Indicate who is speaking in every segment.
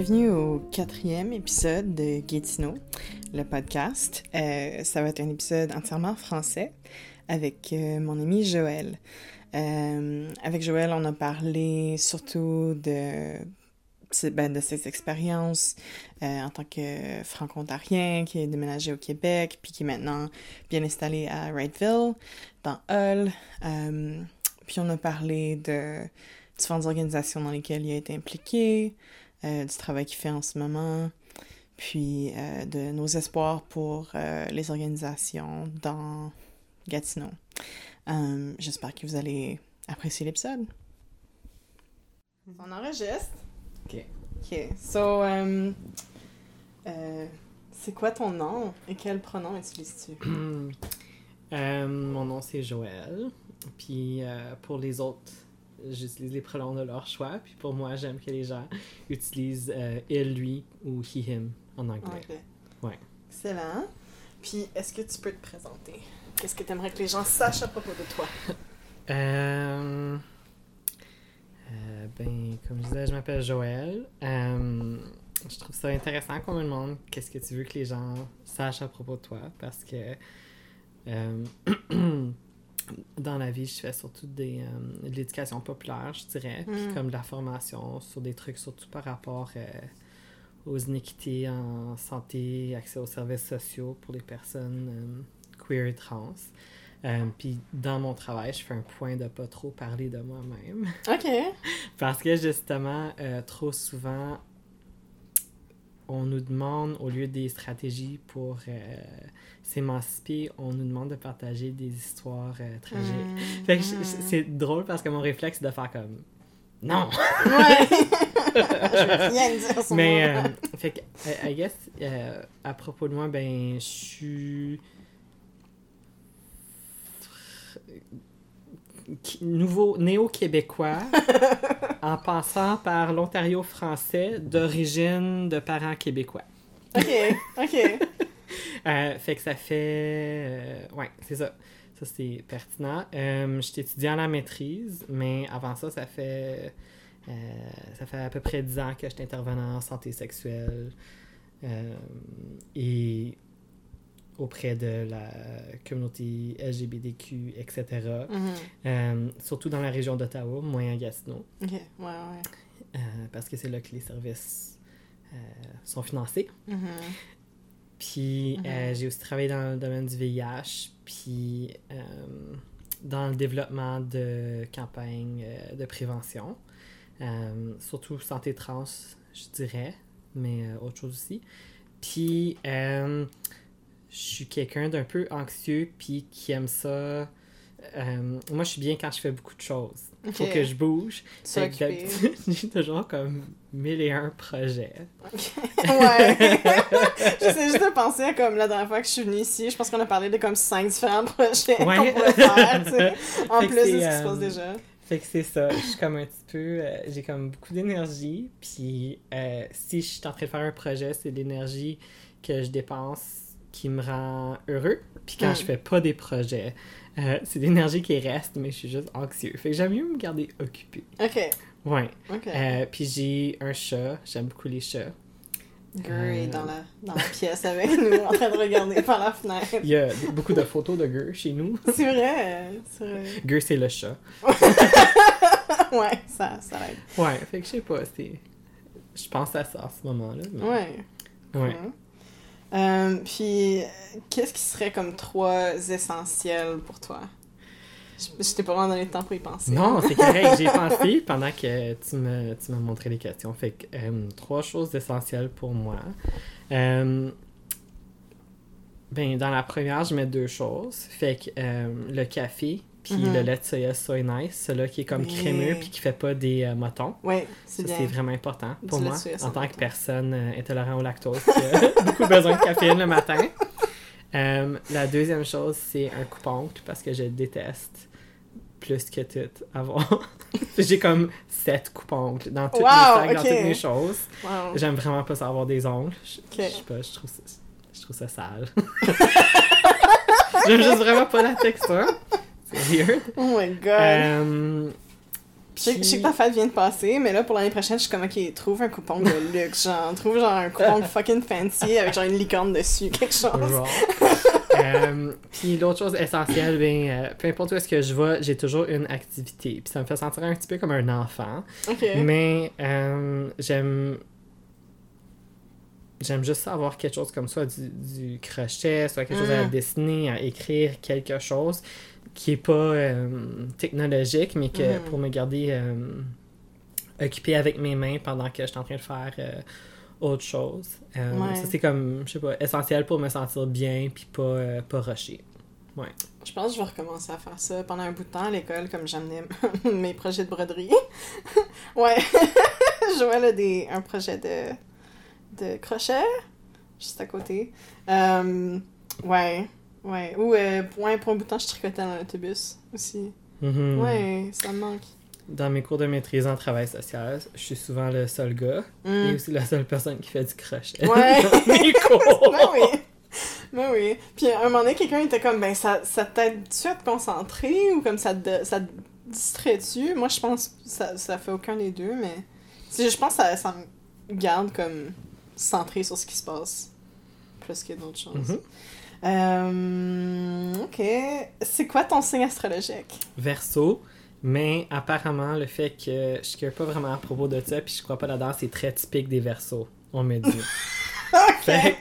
Speaker 1: Bienvenue au quatrième épisode de Gatineau, le podcast. Euh, ça va être un épisode entièrement français avec euh, mon ami Joël. Euh, avec Joël, on a parlé surtout de, ben, de ses expériences en tant que franco-ontarien qui est déménagé au Québec puis qui est maintenant bien installé à Wrightville, dans Hull. puis on a parlé de différentes organisations dans lesquelles il a été impliqué, euh, du travail qu'il fait en ce moment, puis euh, de nos espoirs pour euh, les organisations dans Gatineau. J'espère que vous allez apprécier l'épisode. On enregistre.
Speaker 2: OK.
Speaker 1: OK. So, c'est quoi ton nom et quel pronom utilises-tu?
Speaker 2: mon nom, c'est Joël. Puis pour les autres j'utilise les pronoms de leur choix. Puis pour moi, j'aime que les gens utilisent euh, il, lui ou he, him en anglais. Ouais.
Speaker 1: Excellent. Puis est-ce que tu peux te présenter? Qu'est-ce que tu aimerais que les gens sachent à propos de toi?
Speaker 2: Euh, euh, ben, comme je disais, je m'appelle Joël. je trouve ça intéressant qu'on me demande qu'est-ce que tu veux que les gens sachent à propos de toi parce que dans la vie, je fais surtout des, euh, de l'éducation populaire, je dirais, puis mm. comme de la formation sur des trucs surtout par rapport euh, aux inéquités en santé, accès aux services sociaux pour les personnes euh, queer et trans. puis dans mon travail, je fais un point de pas trop parler de moi-même.
Speaker 1: OK.
Speaker 2: Parce que justement, trop souvent, on nous demande, au lieu des stratégies pour s'émanciper, on nous demande de partager des histoires euh, tragiques. Fait que c'est drôle parce que mon réflexe, c'est de faire comme non! Ouais! je rien dire sur Mais, euh, fait que, euh, I guess, à propos de moi, ben, je suis. Nouveau néo-québécois en passant par l'Ontario français d'origine de parents québécois.
Speaker 1: OK, OK.
Speaker 2: Euh, fait que ça fait. Euh, ouais, c'est ça. Ça, c'est pertinent. Euh, J'étais étudiant à la maîtrise, mais avant ça, ça fait. Ça fait à peu près 10 ans que j'étais intervenant en santé sexuelle et auprès de la communauté LGBTQ, etc. Mm-hmm. surtout dans la région d'Ottawa, moins à Gatineau.
Speaker 1: OK, ouais, ouais.
Speaker 2: parce que c'est là que les services sont financés.
Speaker 1: Mm-hmm.
Speaker 2: Puis mhm. euh, j'ai aussi travaillé dans le domaine du VIH, puis euh, dans le développement de campagnes euh, de prévention, surtout santé trans, je dirais, mais autre chose aussi. Puis je suis quelqu'un d'un peu anxieux, puis qui aime ça euh, moi, je suis bien quand je fais beaucoup de choses. Il faut que je bouge. J'ai toujours comme mille et un projets.
Speaker 1: ouais. J'essaie juste de penser à comme la dernière fois que je suis venue ici, je pense qu'on a parlé de comme cinq différents projets qu'on pourrait faire, en plus de ce qui se passe euh, déjà.
Speaker 2: Fait que c'est ça. Je suis comme un petit peu. Euh, j'ai comme beaucoup d'énergie. Puis si je suis en train de faire un projet, c'est l'énergie que je dépense qui me rend heureux. Puis quand mm. je fais pas des projets, euh, c'est l'énergie qui reste, mais je suis juste anxieux. Fait que j'aime mieux me garder occupé.
Speaker 1: OK.
Speaker 2: Ouais. Euh, puis j'ai un chat. J'aime beaucoup les chats.
Speaker 1: Gur est dans la, dans la pièce avec nous, en train de regarder par la fenêtre.
Speaker 2: Il y a beaucoup de photos de Gur chez nous.
Speaker 1: C'est vrai, c'est vrai.
Speaker 2: Gur, c'est le chat.
Speaker 1: ouais, ça, ça aide.
Speaker 2: Ouais, fait que je sais pas, c'est... Je pense à ça à ce moment-là.
Speaker 1: Ouais.
Speaker 2: Ouais.
Speaker 1: Euh, puis, qu'est-ce qui serait comme trois essentiels pour toi? Je, t'ai pas vraiment donné le temps pour y penser.
Speaker 2: Non, c'est correct. J'ai pensé pendant que tu me, tu m'as montré les questions. Fait que euh, trois choses essentielles pour moi. Euh, ben, dans la première, je mets deux choses. Fait que le café, puis le mhm. lait de soya Soy Nice, celui-là qui est comme crémeux puis qui fait pas des euh, motons.
Speaker 1: Oui, c'est
Speaker 2: C'est vraiment important pour moi, en tant que personne euh, intolérant au lactose, qui a beaucoup besoin de caféine le matin. Euh, la deuxième chose, c'est un coupe-oncle parce que je déteste plus que tout avoir. J'ai comme sept coupe-ongles dans toutes mes sacs, dans toutes mes choses. J'aime vraiment pas ça avoir des ongles. Je, je sais pas, je trouve ça, je trouve ça sale. J'aime juste vraiment pas la texture.
Speaker 1: Oh my god.
Speaker 2: Euh,
Speaker 1: Je sais, je sais que ta fête vient de passer, mais là, pour l'année prochaine, je suis comme, ok, trouve un coupon de luxe, genre, trouve genre un coupon fucking fancy avec genre une licorne dessus, quelque chose.
Speaker 2: Euh, puis l'autre chose essentielle, ben, euh, peu importe où est-ce que je vais, j'ai toujours une activité. Puis ça me fait sentir un petit peu comme un enfant. Mais euh, j'aime. J'aime juste avoir quelque chose comme ça, du, du crochet, soit quelque chose à
Speaker 1: Mm.
Speaker 2: dessiner, à écrire quelque chose qui est pas euh, technologique, mais que
Speaker 1: Mhm.
Speaker 2: pour me garder euh, occupé avec mes mains pendant que je suis en train de faire euh, autre chose. Euh,
Speaker 1: Ouais.
Speaker 2: Ça, c'est comme, je sais pas, essentiel pour me sentir bien puis pas, pas rusher.
Speaker 1: Je pense que je vais recommencer à faire ça pendant un bout de temps à l'école, comme j'amenais mes projets de broderie. ouais. Joël a des, un projet de, de crochet, juste à côté. Euh, ouais. Ouais. Ou, euh, ouais, pour un bout de temps, je tricotais dans l'autobus aussi.
Speaker 2: Mhm.
Speaker 1: Ouais, ça me manque.
Speaker 2: Dans mes cours de maîtrise en travail social, je suis souvent le seul gars et
Speaker 1: Mm.
Speaker 2: aussi la seule personne qui fait du crochet.
Speaker 1: Ouais.
Speaker 2: dans mes cours.
Speaker 1: Ben oui. Ben oui. Puis à un moment donné, quelqu'un était comme, ben ça, ça t'aide-tu à te concentrer ou comme ça te, ça te distrait-tu? Moi, je pense que ça, ça fait aucun des deux, mais je pense que ça, ça me garde comme centré sur ce qui se passe plus que d'autres choses.
Speaker 2: Mhm.
Speaker 1: Euh, ok. C'est quoi ton signe astrologique?
Speaker 2: Verso, mais apparemment, le fait que je ne pas vraiment à propos de ça, puis je crois pas là-dedans, c'est très typique des versos, on me dit. Fait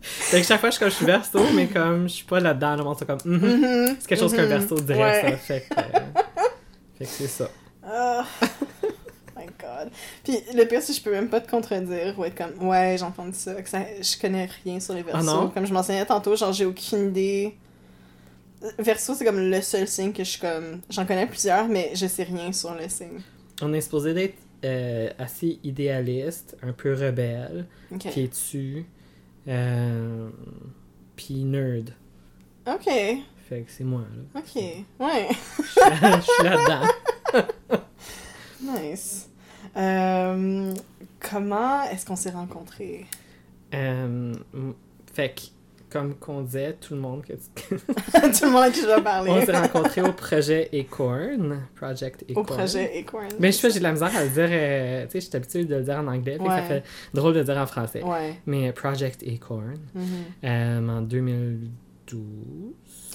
Speaker 2: Fait que chaque fois, je suis comme je suis verso, mais comme je suis pas là-dedans, le monde c'est comme, Mhm.
Speaker 1: Mhm,
Speaker 2: c'est quelque chose qu'un
Speaker 1: mhm.
Speaker 2: verso dirait
Speaker 1: Ouais.
Speaker 2: ça. Fait que, euh, fait que c'est ça.
Speaker 1: Ah. God. Puis le pire, c'est que je peux même pas te contredire ou être comme, ouais, j'ai entendu ça, que ça, je connais rien sur les versos.
Speaker 2: Ah?
Speaker 1: Comme je m'enseignais tantôt, genre, j'ai aucune idée. Verso, c'est comme le seul signe que je suis comme. J'en connais plusieurs, mais je sais rien sur le signe.
Speaker 2: On est supposé d'être euh, assez idéaliste, un peu rebelle,
Speaker 1: Ok.
Speaker 2: têtu, euh, puis nerd.
Speaker 1: Ok.
Speaker 2: Fait que c'est moi, là.
Speaker 1: Ok. Ouais.
Speaker 2: Je suis là-dedans.
Speaker 1: Nice. Euh, comment est-ce qu'on s'est rencontrés?
Speaker 2: Euh, fait que, comme qu'on disait, tout le monde que tu...
Speaker 1: Tout le monde à qui je dois parler.
Speaker 2: On s'est rencontrés au projet Acorn, Project Acorn.
Speaker 1: Au projet Acorn.
Speaker 2: Mais je fais, j'ai de la misère à le dire, euh, tu sais, je suis habituée de le dire en anglais, fait que ça fait drôle de le dire en français.
Speaker 1: Ouais.
Speaker 2: Mais Project Acorn,
Speaker 1: Mhm.
Speaker 2: euh, en 2012.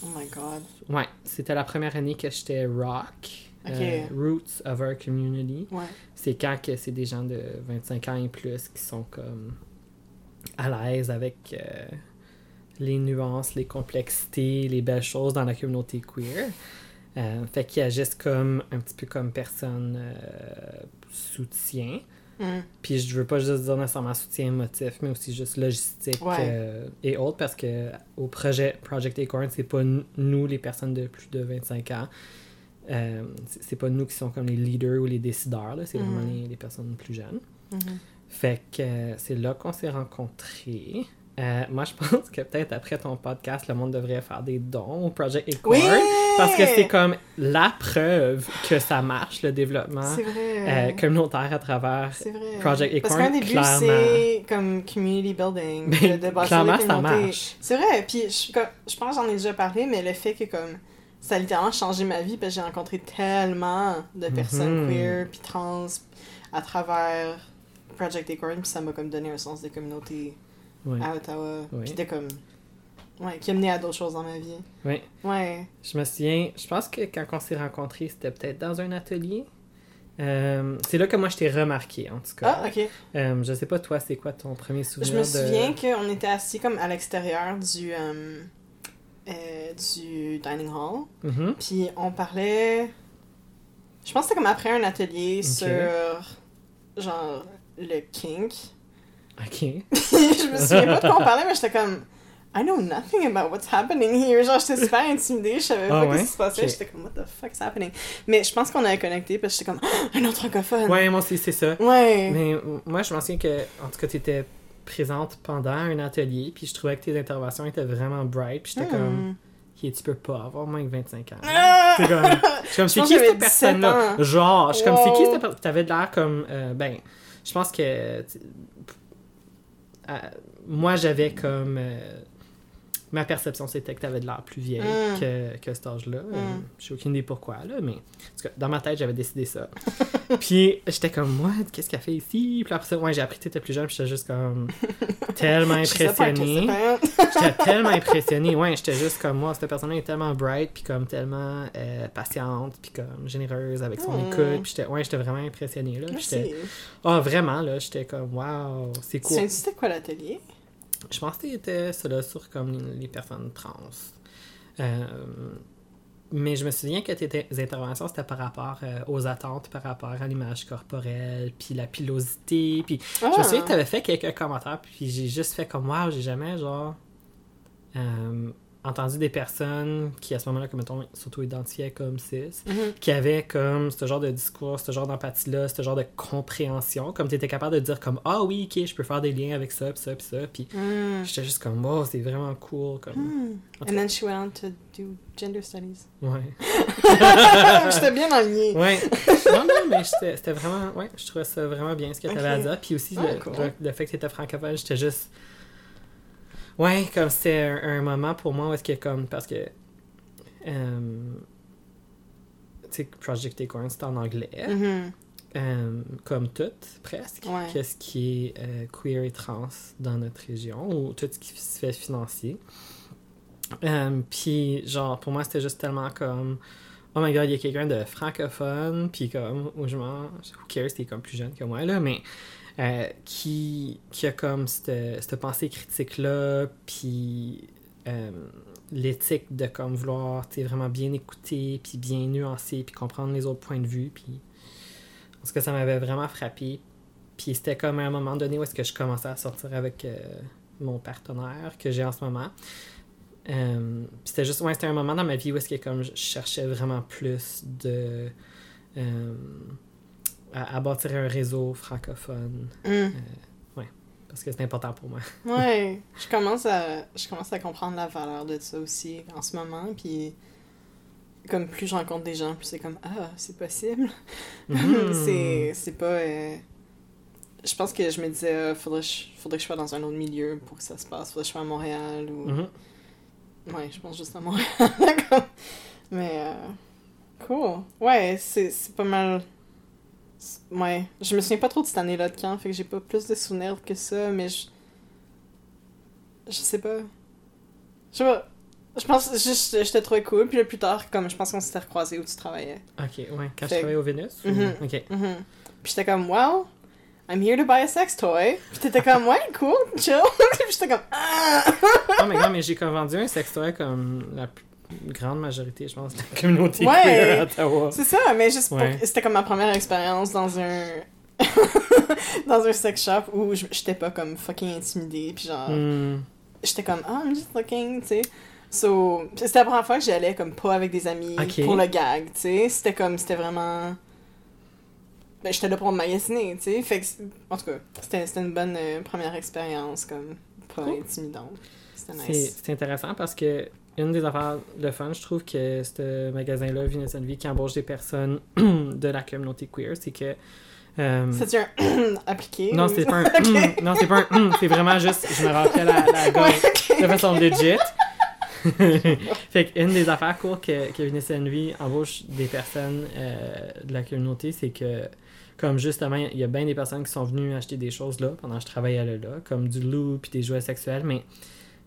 Speaker 1: Oh my god.
Speaker 2: Ouais, c'était la première année que j'étais rock. Euh, Roots of Our Community.
Speaker 1: Ouais.
Speaker 2: C'est quand que c'est des gens de 25 ans et plus qui sont comme à l'aise avec euh, les nuances, les complexités, les belles choses dans la communauté queer. Euh, fait qu'ils agissent comme un petit peu comme personne euh, soutien.
Speaker 1: Mhm.
Speaker 2: Puis je veux pas juste dire nécessairement soutien émotif, mais aussi juste logistique
Speaker 1: Ouais.
Speaker 2: euh, et autres, parce que au projet Project Acorn, c'est pas nous, les personnes de plus de 25 ans. Euh, c'est pas nous qui sommes comme les leaders ou les décideurs, là, c'est
Speaker 1: Mhm.
Speaker 2: vraiment les, les personnes plus jeunes.
Speaker 1: Mhm.
Speaker 2: Fait que euh, c'est là qu'on s'est rencontrés. Euh, moi, je pense que peut-être après ton podcast, le monde devrait faire des dons au Project Acorn.
Speaker 1: Oui!
Speaker 2: Parce que c'est comme la preuve que ça marche, le développement euh, communautaire à travers
Speaker 1: vrai.
Speaker 2: Project
Speaker 1: Parce
Speaker 2: Acorn,
Speaker 1: qu'un début, c'est comme community building.
Speaker 2: Ben,
Speaker 1: de,
Speaker 2: clairement, ça marche.
Speaker 1: C'est vrai. Puis je, je pense que j'en ai déjà parlé, mais le fait que comme ça a littéralement changé ma vie parce que j'ai rencontré tellement de personnes
Speaker 2: Mhm.
Speaker 1: queer puis trans à travers Project Acorn puis ça m'a comme donné un sens de communauté à Ottawa.
Speaker 2: Oui.
Speaker 1: Puis de comme ouais, qui a mené à d'autres choses dans ma vie.
Speaker 2: Ouais.
Speaker 1: Ouais.
Speaker 2: Je me souviens, je pense que quand on s'est rencontrés, c'était peut-être dans un atelier. Euh, c'est là que moi je t'ai remarqué, en tout cas.
Speaker 1: Ah, ok.
Speaker 2: Euh, je sais pas, toi, c'est quoi ton premier souvenir
Speaker 1: Je me
Speaker 2: de-
Speaker 1: souviens qu'on était assis comme à l'extérieur du, euh, euh, du dining hall.
Speaker 2: Mhm.
Speaker 1: Puis on parlait. Je pense que c'était comme après un atelier sur. genre. le kink.
Speaker 2: Ok.
Speaker 1: je me souviens pas de quoi on parlait, mais j'étais comme. I know nothing about what's happening here. Genre, j'étais super intimidée, je savais
Speaker 2: Ah
Speaker 1: pas
Speaker 2: ouais?
Speaker 1: ce qui se passait. J'étais comme, what the fuck's happening? Mais je pense qu'on avait connecté parce que j'étais comme, un autre francophone.
Speaker 2: Ouais, moi aussi, c'est ça.
Speaker 1: Ouais.
Speaker 2: Mais moi, je me souviens que, en tout cas, tu étais présente pendant un atelier, puis je trouvais que tes interventions étaient vraiment bright, puis j'étais comme,
Speaker 1: Hmm.
Speaker 2: qui tu peux pas avoir moins que 25 ans.
Speaker 1: Ah!
Speaker 2: C'est comme, je suis comme, c'est qui cette personne-là?
Speaker 1: 17 ans.
Speaker 2: Genre, je suis comme, c'est qui cette personne? T'avais de l'air comme, euh, ben, je pense que, euh, moi, j'avais comme, euh, ma perception, c'était que tu avais de l'air plus vieille
Speaker 1: Mm.
Speaker 2: que, que cet âge-là. Euh,
Speaker 1: Mm.
Speaker 2: J'ai aucune idée pourquoi, là, mais en tout cas, dans ma tête, j'avais décidé ça. puis j'étais comme, moi, qu'est-ce qu'elle fait ici? Puis après ça, ouais, j'ai appris que t'étais plus jeune, puis j'étais juste comme tellement
Speaker 1: Je sais pas
Speaker 2: impressionné.
Speaker 1: qu'est-ce que c'est.
Speaker 2: J'étais tellement impressionné. Ouais, j'étais juste comme moi. Cette personne-là est tellement bright, puis comme tellement euh, patiente, puis comme généreuse avec son
Speaker 1: Mm.
Speaker 2: écoute. Puis j'étais, ouais, j'étais vraiment impressionné, là. Puis j'étais,
Speaker 1: Merci.
Speaker 2: ah, vraiment, là, j'étais comme, wow, c'est cool.
Speaker 1: Tu sais, c'était quoi l'atelier?
Speaker 2: Je pense que c'était cela sur comme les, personnes trans. Euh, mais je me souviens que tes interventions, c'était par rapport euh, aux attentes, par rapport à l'image corporelle, puis la pilosité, puis je me souviens que tu avais fait quelques commentaires, puis j'ai juste fait comme wow, j'ai jamais genre euh, entendu des personnes qui à ce moment-là, comme mettons, s'auto-identifiaient comme cis,
Speaker 1: Mhm.
Speaker 2: qui avaient comme ce genre de discours, ce genre d'empathie-là, ce genre de compréhension, comme tu étais capable de dire comme ah oui, ok, je peux faire des liens avec ça, puis ça, puis ça, puis
Speaker 1: Mm.
Speaker 2: j'étais juste comme wow, c'est vraiment cool, comme
Speaker 1: Mm. And then she went on to do gender studies.
Speaker 2: ouais.
Speaker 1: J'étais bien aligné.
Speaker 2: Ouais. Non, non, mais c'était vraiment. Ouais, je trouvais ça vraiment bien ce que tu avais à
Speaker 1: Ok.
Speaker 2: dire. Puis aussi,
Speaker 1: Ah,
Speaker 2: le,
Speaker 1: cool.
Speaker 2: le- le fait que tu étais francophone, j'étais juste. Ouais, comme c'était un, un moment pour moi où est-ce que, comme. Parce que. euh, tu sais, Project Acorn, c'était en anglais.
Speaker 1: Mhm.
Speaker 2: euh, comme tout, presque.
Speaker 1: Ouais.
Speaker 2: Qu'est-ce qui est euh, queer et trans dans notre région, ou tout ce qui se fait financier. Puis, genre, pour moi, c'était juste tellement comme. Oh my god, il y a quelqu'un de francophone, puis comme, ou je m'en. Who cares, t'es comme plus jeune que moi, là, mais. Euh, qui, qui a comme cette, cette pensée critique-là, puis euh, l'éthique de comme vouloir, vraiment bien écouter, puis bien nuancer, puis comprendre les autres points de vue, puis. Parce que ça m'avait vraiment frappé. Puis c'était comme à un moment donné où est-ce que je commençais à sortir avec euh, mon partenaire que j'ai en ce moment. Euh, c'était juste, ouais, c'était un moment dans ma vie où est-ce que comme je cherchais vraiment plus de... à, à bâtir un réseau francophone.
Speaker 1: Mm.
Speaker 2: Parce que c'est important pour moi.
Speaker 1: Ouais, je commence à je commence à comprendre la valeur de ça aussi en ce moment puis comme plus je rencontre des gens, plus c'est comme ah, c'est possible.
Speaker 2: Mhm.
Speaker 1: c'est c'est pas euh, je pense que je me disais ah, faudrait que je, faudrait que je sois dans un autre milieu pour que ça se passe, faudrait que je sois à Montréal ou
Speaker 2: Mhm.
Speaker 1: Ouais, je pense juste à Montréal. Mais euh, cool. Ouais, c'est c'est pas mal Ouais, je me souviens pas trop de cette année-là de camp, fait que j'ai pas plus de souvenirs que ça, mais je. Je sais pas. Je sais pas. Je pense juste je te trouvais cool, puis là, plus tard, comme je pense qu'on s'était recroisés où tu travaillais.
Speaker 2: Ok, ouais. Quand je
Speaker 1: Fait-
Speaker 2: travaillais au Vénus? ou-
Speaker 1: Mhm.
Speaker 2: Ok.
Speaker 1: Mhm. Puis j'étais comme, well, I'm here to buy a sex toy. Puis t'étais comme, ouais, cool, chill. puis j'étais comme, ah!
Speaker 2: Oh my god, mais j'ai comme vendu un sextoy comme la plus grande majorité, je pense, de la communauté
Speaker 1: Ouais.
Speaker 2: queer à Ottawa.
Speaker 1: C'est ça, mais juste pour... C'était comme ma première expérience dans un... dans un sex shop où je- j'étais pas comme fucking intimidée, puis genre...
Speaker 2: Hmm.
Speaker 1: J'étais comme, oh, I'm just looking, tu sais. So, c'était la première fois que j'allais comme pas avec des amis pour le gag, tu sais. C'était comme, c'était vraiment... Ben, j'étais là pour magasiner, tu sais. Fait que, en tout cas, c'était c'était une bonne euh, première expérience, comme, pas
Speaker 2: Cool.
Speaker 1: intimidante. C'était
Speaker 2: C'est
Speaker 1: nice.
Speaker 2: c'est intéressant parce que une des affaires de fun, je trouve que ce magasin-là, Venus Vie, qui embauche des personnes de la communauté queer, c'est que. euh,
Speaker 1: C'est-tu un appliqué?
Speaker 2: non, c'est pas un. non, c'est pas un. c'est vraiment juste. Je me rappelais la, la gorge
Speaker 1: Ouais, ok.
Speaker 2: de façon legit. fait qu'une des affaires cool que, que Venus Vie embauche des personnes euh, de la communauté, c'est que. Comme justement, il y a bien des personnes qui sont venues acheter des choses là pendant que je travaillais là, là comme du loup puis des jouets sexuels, mais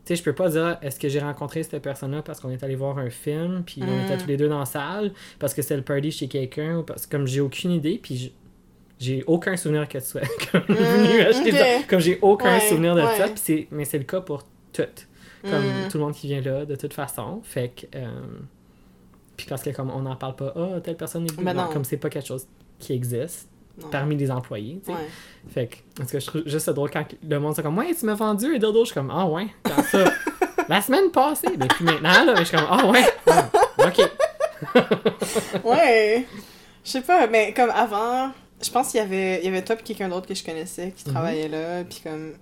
Speaker 2: tu sais, je peux pas dire est-ce que j'ai rencontré cette personne-là parce qu'on est allé voir un film, puis on
Speaker 1: Mm.
Speaker 2: était tous les deux dans la salle, parce que c'était le party chez quelqu'un, ou parce que comme j'ai aucune idée, puis j'ai aucun souvenir que tu sois comme venu acheter
Speaker 1: ok.
Speaker 2: ça. Comme j'ai aucun
Speaker 1: Ouais,
Speaker 2: souvenir de
Speaker 1: ouais.
Speaker 2: ça, c'est- mais c'est le cas pour toutes. Comme
Speaker 1: Mm.
Speaker 2: tout le monde qui vient là, de toute façon. Fait que. euh, puis parce que comme on n'en parle pas, ah, telle personne est venue.
Speaker 1: Ben
Speaker 2: non. comme c'est pas quelque chose qui existe Parmi les employés.
Speaker 1: Ouais.
Speaker 2: Fait que, tout cas, je trouve juste ça drôle quand le monde c'est comme, ouais, tu m'as vendu un dildo. Je suis comme, ah ouais, quand ça, la semaine passée. Mais puis maintenant, là, je suis comme, ah ouais, ah, ok.
Speaker 1: Ouais. Je sais pas, mais comme avant, je pense qu'il y avait, il y avait toi et quelqu'un d'autre que je connaissais qui
Speaker 2: Mhm.
Speaker 1: travaillait là, puis comme.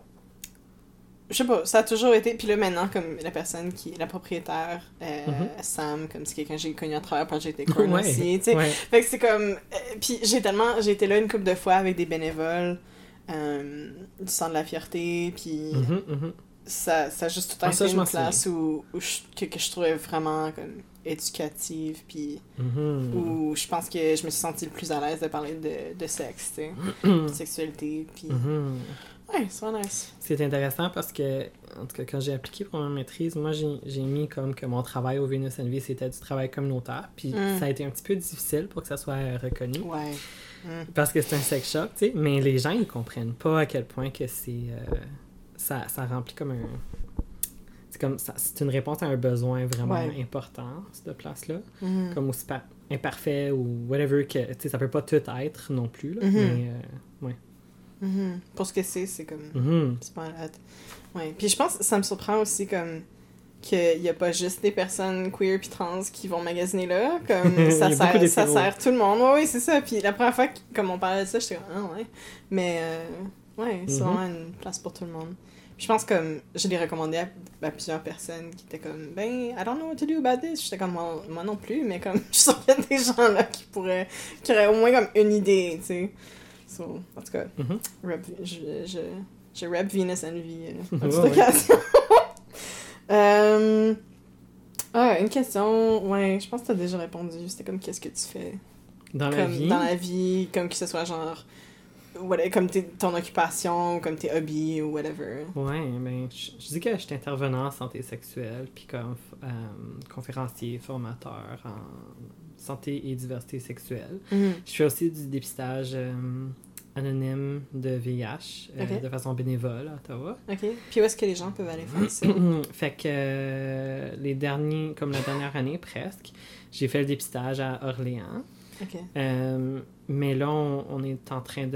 Speaker 1: Je sais pas, ça a toujours été. Puis là, maintenant, comme la personne qui est la propriétaire, euh,
Speaker 2: Mhm.
Speaker 1: Sam, comme c'est quelqu'un que j'ai connu à travers Project Acorn
Speaker 2: Ouais,
Speaker 1: aussi, tu sais.
Speaker 2: ouais.
Speaker 1: Fait que c'est comme. euh, puis j'ai tellement. J'ai été là une couple de fois avec des bénévoles euh, du centre de la fierté, puis
Speaker 2: Mhm, mhm.
Speaker 1: ça, ça a juste tout
Speaker 2: Ah,
Speaker 1: un
Speaker 2: ça, je
Speaker 1: une classe où, où je, que, que je trouvais vraiment comme éducative, puis où je pense que je me suis sentie le plus à l'aise de parler de, de sexe, tu sais, de sexualité, puis. Ouais, c'est vraiment nice.
Speaker 2: C'est intéressant parce que, en tout cas, quand j'ai appliqué pour ma maîtrise, moi, j'ai mis comme que mon travail au Venus NV, c'était du travail communautaire. Puis
Speaker 1: Mm.
Speaker 2: ça a été un petit peu difficile pour que ça soit euh, reconnu.
Speaker 1: Ouais. Mm.
Speaker 2: Parce que c'est un sex shop, tu sais. Mais les gens, ils comprennent pas à quel point que c'est... euh, ça, ça remplit comme un... C'est comme... C'est une réponse à un besoin vraiment
Speaker 1: Ouais.
Speaker 2: important, cette place-là.
Speaker 1: Mhm.
Speaker 2: Comme aussi par- imparfait ou whatever que... Tu sais, ça peut pas tout être non plus, là.
Speaker 1: Mhm.
Speaker 2: Mais... euh, ouais.
Speaker 1: Mhm. Pour ce que c'est, c'est comme...
Speaker 2: Mhm.
Speaker 1: C'est pas hot. Ouais. Puis je pense que ça me surprend aussi comme qu'il n'y a pas juste des personnes queer puis trans qui vont magasiner là. Comme ça, sert, ça sert tout le monde. Ouais, oui, c'est ça. Puis la première fois que, comme on parlait de ça, j'étais comme, ah ouais. Mais euh, ouais, c'est
Speaker 2: Mhm.
Speaker 1: vraiment une place pour tout le monde. Puis je pense comme je l'ai recommandé à, à plusieurs personnes qui étaient comme, ben, I don't know what to do about this. J'étais comme, moi, moi non plus, mais comme je sûre qu'il y a des gens là qui pourraient, qui auraient au moins comme une idée, tu sais. So, en tout cas, je, je, je rep Venus Envy euh, en toute occasion. Ah, une question. Ouais, je pense que t'as déjà répondu. C'était comme qu'est-ce que tu fais?
Speaker 2: Dans la vie...
Speaker 1: dans la vie, comme que ce soit genre. comme ton occupation, comme tes hobbies ou whatever.
Speaker 2: Ouais, ben, je, je dis que je suis intervenant en santé sexuelle, puis comme euh, conférencier, formateur en santé et diversité sexuelle. Je fais aussi du dépistage euh, anonyme de VIH euh, de façon bénévole à Ottawa.
Speaker 1: Ok. Puis où est-ce que les gens peuvent aller faire ça?
Speaker 2: fait que euh, les derniers, comme la dernière année presque, j'ai fait le dépistage à Orléans.
Speaker 1: Ok.
Speaker 2: Euh, mais là, on, on est en train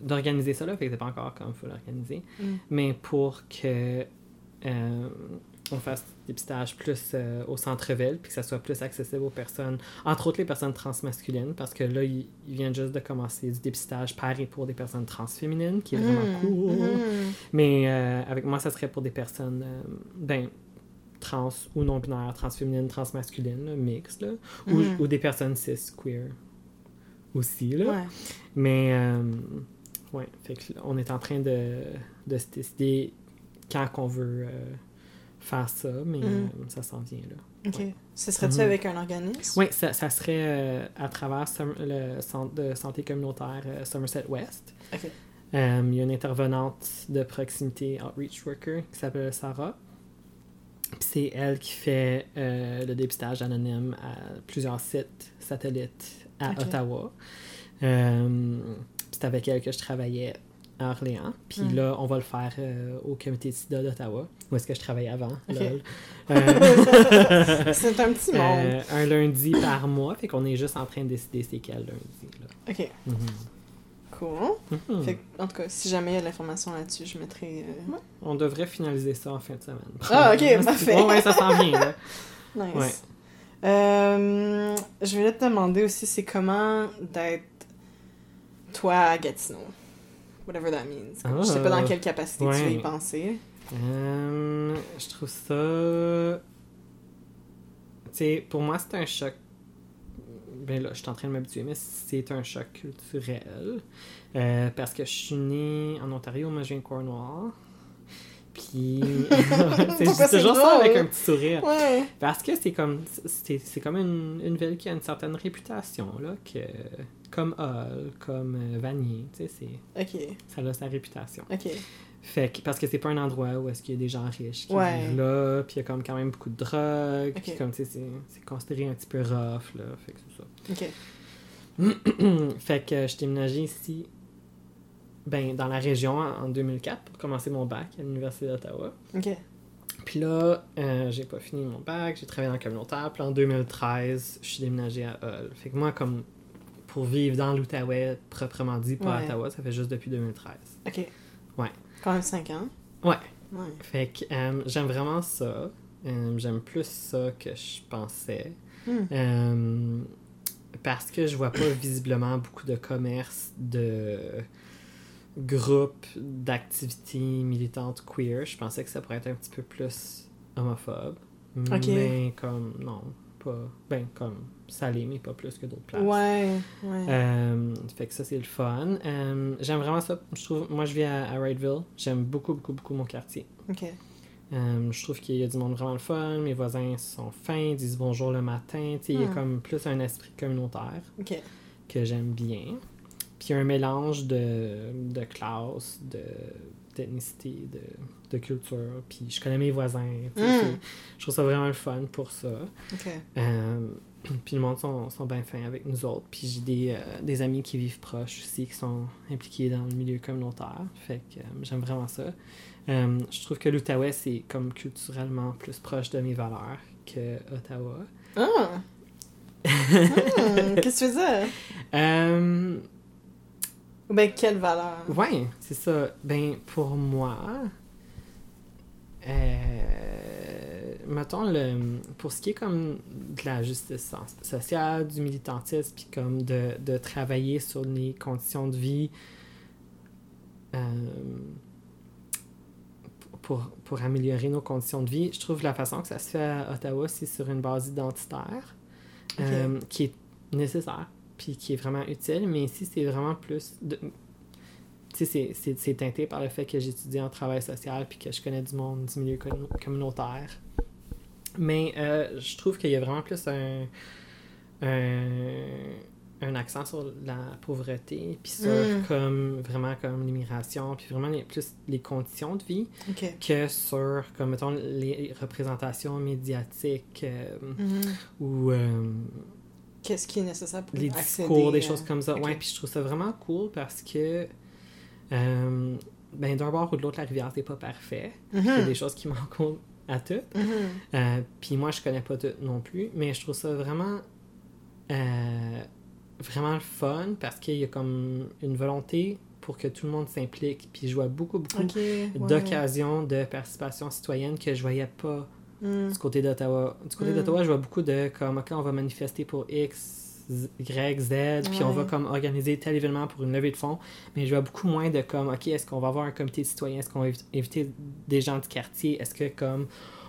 Speaker 2: d'organiser ça, là, fait que c'est pas encore comme il faut l'organiser.
Speaker 1: Mm.
Speaker 2: Mais pour que euh, on fasse des dépistages plus euh, au centre-ville, puis que ça soit plus accessible aux personnes, entre autres les personnes transmasculines, parce que là, ils ils viennent juste de commencer du dépistage par et pour des personnes transféminines, qui est vraiment
Speaker 1: Mm.
Speaker 2: cool.
Speaker 1: Mhm.
Speaker 2: Mais euh, avec moi, ça serait pour des personnes, euh, ben, trans ou non-binaires, transféminines, transmasculines, mixtes, là, ou,
Speaker 1: Mhm.
Speaker 2: ou des personnes cis, queer aussi, là.
Speaker 1: Ouais.
Speaker 2: Mais, ouais, fait que là, on est en train de, de se décider quand qu'on veut faire ça, mais
Speaker 1: Mhm.
Speaker 2: euh, ça s'en vient, là.
Speaker 1: Ok.
Speaker 2: Ouais.
Speaker 1: Ce serait-tu
Speaker 2: Mhm.
Speaker 1: avec un organisme?
Speaker 2: Oui, ça, ça serait euh, à travers le centre de santé communautaire euh, Somerset West.
Speaker 1: Ok.
Speaker 2: Euh, il y a une intervenante de proximité, Outreach Worker, qui s'appelle Sarah. Puis c'est elle qui fait euh, le dépistage anonyme à plusieurs sites satellites à
Speaker 1: Ok.
Speaker 2: Ottawa. Euh, puis c'est avec elle que je travaillais à Orléans. Puis
Speaker 1: Mm.
Speaker 2: là, on va le faire euh, au comité de sida d'Ottawa, où est-ce que je travaillais avant.
Speaker 1: Ok.
Speaker 2: lol. Euh,
Speaker 1: C'est un petit monde.
Speaker 2: euh, un lundi par mois, fait qu'on est juste en train de décider c'est quel lundi. Là.
Speaker 1: Ok.
Speaker 2: Mhm.
Speaker 1: Cool.
Speaker 2: Mhm.
Speaker 1: Fait que, en tout cas, si jamais il y a de l'information là-dessus, je mettrai.
Speaker 2: On devrait finaliser ça en fin de semaine.
Speaker 1: Ah, ok, parfait.
Speaker 2: Ouais, ouais, ça s'en vient, là.
Speaker 1: Nice.
Speaker 2: Ouais.
Speaker 1: Euh, je voulais te demander aussi, c'est comment d'être toi à Gatineau? Whatever that means. Comme, Je sais pas dans quelle capacité tu vas y penser.
Speaker 2: Euh, je trouve ça. Tu sais, pour moi, c'est un choc. Ben là, je suis en train de m'habituer, mais c'est un choc culturel. Euh, parce que je suis née en Ontario, moi je viens de Cornwall. Puis. c'est toujours ça avec un petit sourire.
Speaker 1: Ouais.
Speaker 2: Parce que c'est comme c'est comme une, une ville qui a une certaine réputation là que comme Hull, comme euh, Vanier, tu sais c'est ça a sa réputation.
Speaker 1: Ok.
Speaker 2: Fait que parce que c'est pas un endroit où est-ce qu'il y a des gens riches qui
Speaker 1: Ouais.
Speaker 2: vivent là, puis il y a comme quand même beaucoup de drogue, puis comme tu sais c'est considéré un petit peu rough là, fait que c'est ça. Fait que je déménagé ici ben dans la région en en 2004 pour commencer mon bac à l'université d'Ottawa.
Speaker 1: Ok.
Speaker 2: Puis là, euh, j'ai pas fini mon bac, j'ai travaillé dans le communautaire. Puis en 2013, je suis déménagé à Hull. Fait que moi, comme pour vivre dans l'Outaouais, proprement dit, pas à. Ottawa, ça fait juste depuis 2013.
Speaker 1: Ok.
Speaker 2: Ouais.
Speaker 1: Quand même 5 ans.
Speaker 2: Ouais.
Speaker 1: Ouais.
Speaker 2: Fait que euh, j'aime vraiment ça. Euh, j'aime plus ça que je pensais.
Speaker 1: Hmm.
Speaker 2: Parce que je vois pas visiblement beaucoup de commerce de groupes d'activités militantes queer. Je pensais que ça pourrait être un petit peu plus homophobe. Mais comme, non, pas. Ben, comme salé, mais pas plus que d'autres places.
Speaker 1: Ouais. Ouais.
Speaker 2: Euh, fait que ça, c'est le fun. Euh, J'aime vraiment ça. Je trouve, moi, je vis à, à Wrightsville. J'aime beaucoup, beaucoup, beaucoup mon quartier.
Speaker 1: Ok.
Speaker 2: Euh, je trouve qu'il y a du monde vraiment le fun, mes voisins sont fins, disent bonjour le matin. tu sais, Il y a
Speaker 1: Hmm.
Speaker 2: comme plus un esprit communautaire
Speaker 1: Ok.
Speaker 2: que j'aime bien. Puis un mélange de, de classe, de d'ethnicité, de, de culture. Puis je connais mes voisins.
Speaker 1: Mm.
Speaker 2: c'est- Je trouve ça vraiment fun pour ça. Euh, puis le monde sont, sont bien fins avec nous autres. Puis j'ai des, euh, des amis qui vivent proches aussi, qui sont impliqués dans le milieu communautaire. Fait que euh, j'aime vraiment ça. Je trouve que l'Outaouais, c'est comme culturellement plus proche de mes valeurs que Ottawa.
Speaker 1: Ah! Hmm, Qu'est-ce que tu veux dire? Ben, quelle valeur?
Speaker 2: ouais, c'est ça. Ben, pour moi, euh, mettons, le, pour ce qui est comme de la justice so- sociale, du militantisme, puis comme de, de travailler sur les conditions de vie euh, pour, pour améliorer nos conditions de vie, je trouve la façon que ça se fait à Ottawa, c'est sur une base identitaire, euh, qui est nécessaire, puis qui est vraiment utile, mais ici, c'est vraiment plus... De, tu sais, c'est- teinté par le fait que j'étudie en travail social puis que je connais du monde du milieu commun- communautaire. Mais euh, je trouve qu'il y a vraiment plus un, un, un accent sur la pauvreté puis sur
Speaker 1: Mm.
Speaker 2: comme vraiment comme l'immigration puis vraiment les, plus les conditions de vie que sur comme mettons les représentations médiatiques euh,
Speaker 1: Mhm.
Speaker 2: ou euh,
Speaker 1: Qu'est-ce qui est nécessaire pour
Speaker 2: les discours, des choses comme ça.
Speaker 1: ok.
Speaker 2: Ouais, puis je trouve ça vraiment cool parce que, euh, ben, d'un bord ou de l'autre, la rivière, c'est pas parfait. Il y a des choses qui manquent à tout.
Speaker 1: Mhm.
Speaker 2: Euh, puis moi, je connais pas tout non plus, mais je trouve ça vraiment, euh, vraiment le fun parce qu'il y a comme une volonté pour que tout le monde s'implique. Puis je vois beaucoup, beaucoup
Speaker 1: ouais.
Speaker 2: d'occasions de participation citoyenne que je voyais pas
Speaker 1: Mm.
Speaker 2: du côté d'Ottawa. Du côté
Speaker 1: Mm.
Speaker 2: d'Ottawa, je vois beaucoup de comme, OK, on va manifester pour X, Y, Z, puis on va comme organiser tel événement pour une levée de fonds. Mais je vois beaucoup moins de comme, OK, est-ce qu'on va avoir un comité citoyen? Est-ce qu'on va invi- inviter des gens du quartier? Est-ce que comme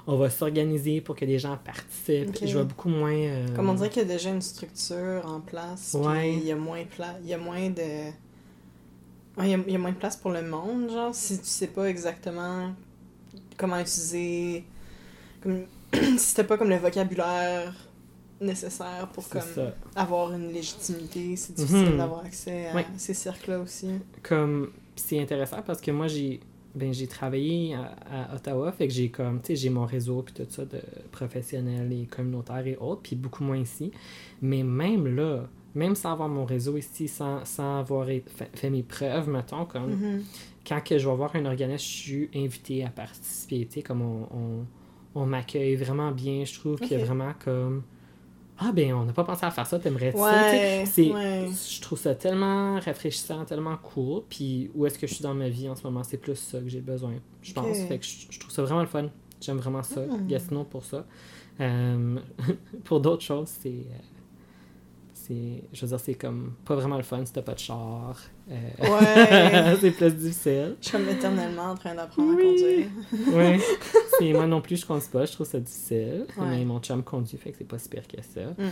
Speaker 2: on va s'organiser pour que les gens participent? Je vois beaucoup moins. euh,
Speaker 1: Comme on dirait qu'il y a déjà une structure en place,
Speaker 2: Ouais.
Speaker 1: il y a moins pla- il y a moins de Ouais, il y, a, il y a moins de place pour le monde, genre si tu sais pas exactement comment utiliser comme t'as pas comme le vocabulaire nécessaire pour comme
Speaker 2: ça.
Speaker 1: avoir une légitimité, c'est difficile
Speaker 2: Mhm.
Speaker 1: d'avoir accès à ces cercles-là aussi.
Speaker 2: comme c'est intéressant parce que moi j'ai ben j'ai travaillé à, à Ottawa fait que j'ai comme tu sais j'ai mon réseau puis tout ça de professionnels et communautaires et autres puis beaucoup moins ici mais même là même sans avoir mon réseau ici sans, sans avoir fait, fait mes preuves mettons comme
Speaker 1: Mhm.
Speaker 2: quand que je vais voir un organisme je suis invité à participer tu sais comme on, on, on m'accueille vraiment bien je trouve qu'il y a vraiment comme ah ben on n'a pas pensé à faire ça t'aimerais ça
Speaker 1: Ouais,
Speaker 2: c'est
Speaker 1: ouais.
Speaker 2: je trouve ça tellement rafraîchissant, tellement cool. Puis où est-ce que je suis dans ma vie en ce moment, c'est plus ça que j'ai besoin, je pense. Fait que je, je trouve ça vraiment le fun. J'aime vraiment ça.
Speaker 1: Hmm.
Speaker 2: Gatineau pour ça. Euh, pour d'autres choses, c'est. Euh, c'est. Je veux dire, c'est comme pas vraiment le fun si t'as pas de char. Euh,
Speaker 1: Ouais.
Speaker 2: c'est plus difficile.
Speaker 1: Je suis comme éternellement en train d'apprendre
Speaker 2: Oui.
Speaker 1: à conduire.
Speaker 2: Oui. Moi non plus, je conduis pas. Je trouve ça difficile.
Speaker 1: Ouais.
Speaker 2: Mais mon chum conduit, fait que c'est pas si pire que ça.
Speaker 1: Mm.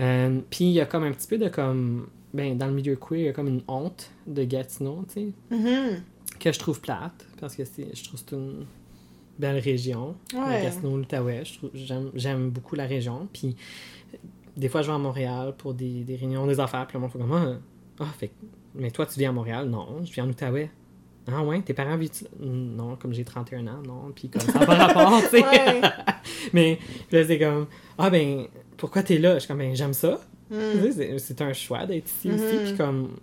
Speaker 2: Euh, Puis il y a comme un petit peu de comme. Ben, dans le milieu queer, il y a comme une honte de Gatineau, tu sais,
Speaker 1: Mhm.
Speaker 2: que je trouve plate, parce que c'est, je trouve que c'est une belle région.
Speaker 1: Ouais.
Speaker 2: Gatineau, l'Outaouais, j'aime beaucoup la région. Puis des fois, je vais à Montréal pour des, des réunions, des affaires, puis le monde fait comme Ah, ah, fait mais toi, tu viens à Montréal? Non, je viens en Outaouais. Ah ouais, tes parents vivent Non, comme j'ai 31 ans, non. Puis comme ça pas rapport, tu sais.
Speaker 1: Ouais.
Speaker 2: Mais là, c'est comme, ah ben, pourquoi t'es là? Je suis comme, ben, j'aime ça.
Speaker 1: Mm.
Speaker 2: C'est un choix d'être ici aussi.
Speaker 1: Mhm.
Speaker 2: Puis comme,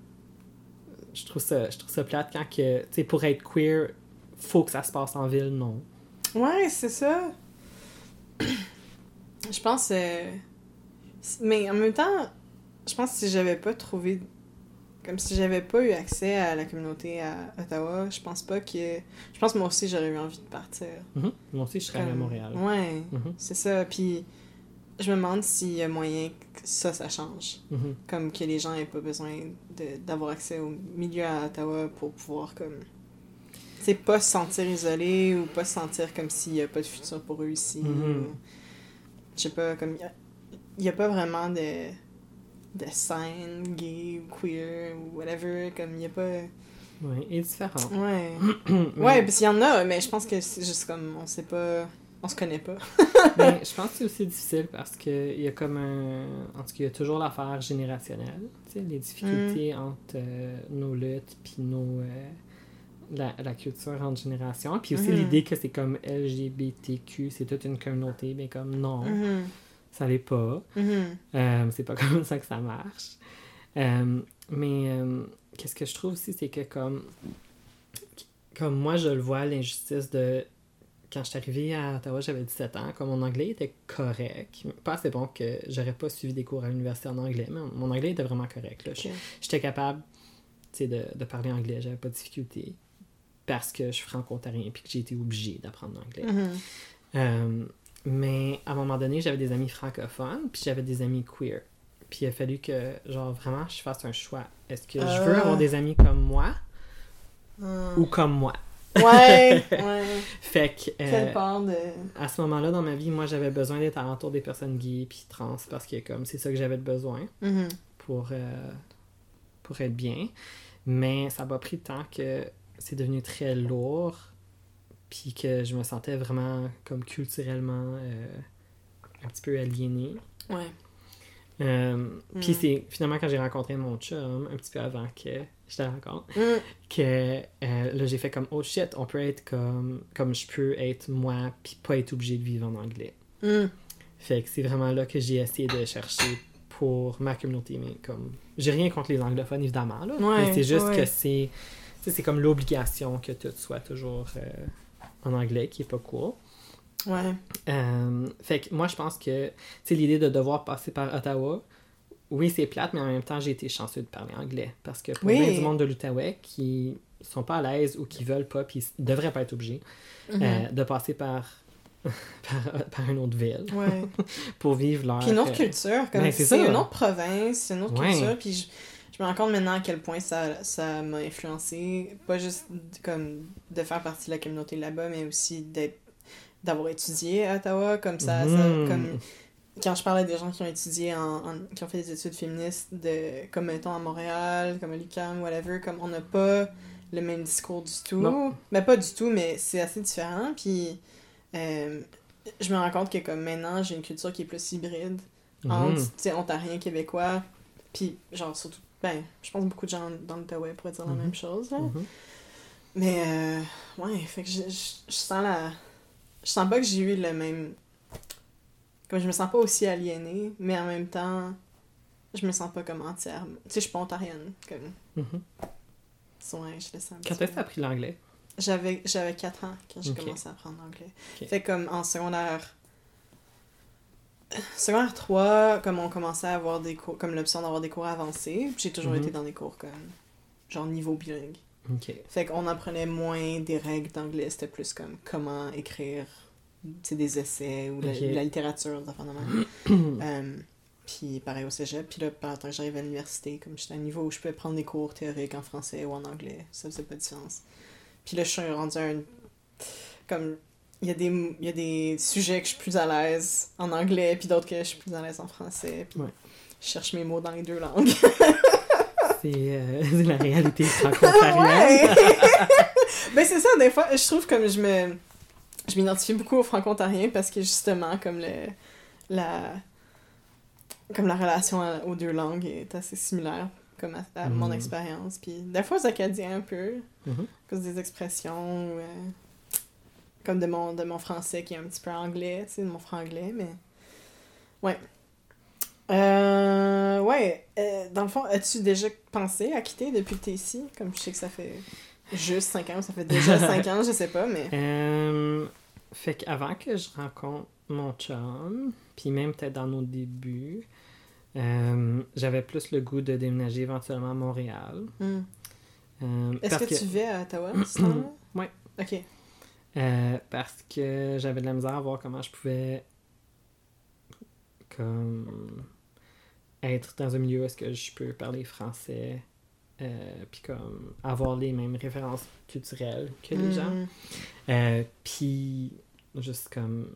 Speaker 2: je trouve ça, je trouve ça plate quand que, tu sais, pour être queer, faut que ça se passe en ville, non.
Speaker 1: Ouais, c'est ça. Je pense. euh, Mais en même temps, je pense que si j'avais pas trouvé. Comme si j'avais pas eu accès à la communauté à Ottawa, je pense pas que. Je pense que moi aussi j'aurais eu envie de partir.
Speaker 2: Mhm. Moi aussi, je serais allée à Montréal.
Speaker 1: Ouais,
Speaker 2: Mhm.
Speaker 1: c'est ça. Puis je me demande s'il y a moyen que ça, ça change.
Speaker 2: Mhm.
Speaker 1: Comme que les gens aient pas besoin de- d'avoir accès au milieu à Ottawa pour pouvoir comme. C'est pas se sentir isolé ou pas se sentir comme s'il y a pas de futur pour eux ici. Ou- Je sais pas, comme. Il y a, pas vraiment de. de scène gay ou queer ou whatever. Comme il y a pas.
Speaker 2: Oui, et différent.
Speaker 1: Ouais. ouais, parce qu'il y en a, mais je pense que c'est juste comme, on sait pas, on se connaît pas.
Speaker 2: mais je pense que c'est aussi difficile parce qu'il y a comme un. En tout cas, il y a toujours l'affaire générationnelle, tu sais, les difficultés
Speaker 1: Mm.
Speaker 2: entre euh, nos luttes puis nos. euh, la, la culture entre générations. Puis aussi
Speaker 1: Mhm.
Speaker 2: l'idée que c'est comme LGBTQ, c'est toute une communauté, mais comme non,
Speaker 1: Mhm.
Speaker 2: Ça l'est pas.
Speaker 1: Mhm.
Speaker 2: Euh, c'est pas comme ça que ça marche. Euh, mais euh, qu'est-ce que je trouve aussi, c'est que comme, comme moi, je le vois, l'injustice de. Quand je suis arrivée à Ottawa, j'avais 17 ans, comme mon anglais était correct. Pas assez bon que j'aurais pas suivi des cours à l'université en anglais, mais mon anglais était vraiment correct. J'étais capable de, de parler anglais, j'avais pas de difficulté parce que je suis franco-ontarien puis que j'ai été obligée d'apprendre l'anglais.
Speaker 1: Mhm.
Speaker 2: Euh, mais à un moment donné, j'avais des amis francophones, puis j'avais des amis queer. Puis il a fallu que, genre, vraiment, je fasse un choix. Est-ce que je veux
Speaker 1: Ah.
Speaker 2: avoir des amis comme moi
Speaker 1: Ah.
Speaker 2: ou comme moi?
Speaker 1: Ouais, ouais.
Speaker 2: Fait que, euh,
Speaker 1: de.
Speaker 2: à ce moment-là dans ma vie, moi, j'avais besoin d'être alentour des personnes gays puis trans parce que, comme, c'est ça que j'avais besoin
Speaker 1: Mhm.
Speaker 2: pour, euh, pour être bien. Mais ça m'a pris le temps que c'est devenu très lourd, puis que je me sentais vraiment comme culturellement euh, un petit peu aliénée.
Speaker 1: Ouais.
Speaker 2: Euh, Puis
Speaker 1: Mm.
Speaker 2: c'est finalement quand j'ai rencontré mon chum, un petit peu avant que je te rencontre,
Speaker 1: Mhm.
Speaker 2: que euh, là j'ai fait comme oh shit, on peut être comme, comme je peux être moi, puis pas être obligé de vivre en anglais.
Speaker 1: Mhm.
Speaker 2: Fait que c'est vraiment là que j'ai essayé de chercher pour ma communauté, mais comme. J'ai rien contre les anglophones, évidemment, là.
Speaker 1: Ouais,
Speaker 2: mais c'est juste
Speaker 1: ouais.
Speaker 2: que c'est. c'est comme l'obligation que tout soit toujours euh, en anglais, qui est pas cool.
Speaker 1: Ouais.
Speaker 2: Euh, fait que moi, je pense que, l'idée de devoir passer par Ottawa, oui, c'est plate, mais en même temps, j'ai été chanceux de parler anglais. Parce que pour
Speaker 1: Oui.
Speaker 2: bien du monde de l'Outaouais qui sont pas à l'aise ou qui veulent pas, puis devraient pas être obligés
Speaker 1: Mhm.
Speaker 2: euh, de passer par, par, par une autre ville
Speaker 1: Ouais.
Speaker 2: pour vivre leur.
Speaker 1: Puis une autre
Speaker 2: euh,
Speaker 1: culture, comme
Speaker 2: ben, c'est
Speaker 1: une autre province, c'est une autre
Speaker 2: Ouais.
Speaker 1: culture, puis je, me rends compte maintenant à quel point ça ça m'a influencé, pas juste comme de faire partie de la communauté là-bas, mais aussi d'être d'avoir étudié à Ottawa, comme ça, ça-
Speaker 2: Mhm.
Speaker 1: comme quand je parlais des gens qui ont étudié en, en- qui ont fait des études féministes de comme mettons à Montréal, comme à l'UQAM, whatever, comme on n'a pas le même discours du tout. Ben pas du tout, mais c'est assez différent, puis euh, je me rends compte que comme maintenant j'ai une culture qui est plus hybride entre,
Speaker 2: Mhm.
Speaker 1: tu sais, ontarien, québécois, puis genre surtout, ben, je pense que beaucoup de gens dans l'Outaouais pourraient dire la
Speaker 2: Mhm.
Speaker 1: même chose, là.
Speaker 2: Mhm.
Speaker 1: Mais, euh, ouais, fait que je, je, je sens la... Je sens pas que j'ai eu le même... Comme je me sens pas aussi aliénée, mais en même temps, je me sens pas comme entière. Tu sais, je suis pas ontarienne, comme...
Speaker 2: Mhm.
Speaker 1: Ouais, je le sens
Speaker 2: Quand est-ce que appris l'anglais?
Speaker 1: J'avais, j'avais 4 ans quand j'ai commencé à apprendre l'anglais.
Speaker 2: Ok.
Speaker 1: Fait comme en secondaire... Secondaire 3, comme on commençait à avoir des cours, comme l'option d'avoir des cours avancés, j'ai toujours
Speaker 2: Mhm.
Speaker 1: été dans des cours comme, genre niveau bilingue.
Speaker 2: Ok.
Speaker 1: Fait qu'on apprenait moins des règles d'anglais, c'était plus comme comment écrire des essais ou la,
Speaker 2: Ok.
Speaker 1: la littérature, des. Euh, puis pareil au cégep. Puis là, par le temps que j'arrivais à l'université, comme j'étais à un niveau où je pouvais prendre des cours théoriques en français ou en anglais, ça faisait pas de différence. Puis là, je suis rendue à un... Comme, il y, a des, y a des sujets que je suis plus à l'aise en anglais, puis d'autres que je suis plus à l'aise en français. Puis
Speaker 2: Ouais.
Speaker 1: je cherche mes mots dans les deux langues.
Speaker 2: C'est euh, la réalité franco-ontarienne.
Speaker 1: Ben c'est ça, des fois, je trouve comme je me... Je m'identifie beaucoup aux franco-ontariens parce que justement, comme le... La... Comme la relation à- aux deux langues est assez similaire, comme à, à mon
Speaker 2: Mhm.
Speaker 1: expérience. Puis des fois aux Acadiens un peu,
Speaker 2: Mhm.
Speaker 1: à cause des expressions, euh, comme de mon, de mon français qui est un petit peu anglais, tu sais, de mon franglais, mais... Ouais. Euh, ouais, euh, dans le fond, as-tu déjà pensé à quitter depuis que t'es ici? Comme je sais que ça fait juste 5 ans, ça fait déjà 5 ans, je sais pas, mais...
Speaker 2: Euh, fait qu'avant que je rencontre mon chum, puis même peut-être dans nos débuts, euh, j'avais plus le goût de déménager éventuellement à Montréal.
Speaker 1: Hmm.
Speaker 2: Euh,
Speaker 1: Est-ce que, tu vis à Ottawa?
Speaker 2: Ouais.
Speaker 1: Ok.
Speaker 2: Euh, parce que j'avais de la misère à voir comment je pouvais comme être dans un milieu où est-ce que je peux parler français euh, puis comme avoir les mêmes références culturelles que les gens
Speaker 1: Hmm.
Speaker 2: Euh, puis juste comme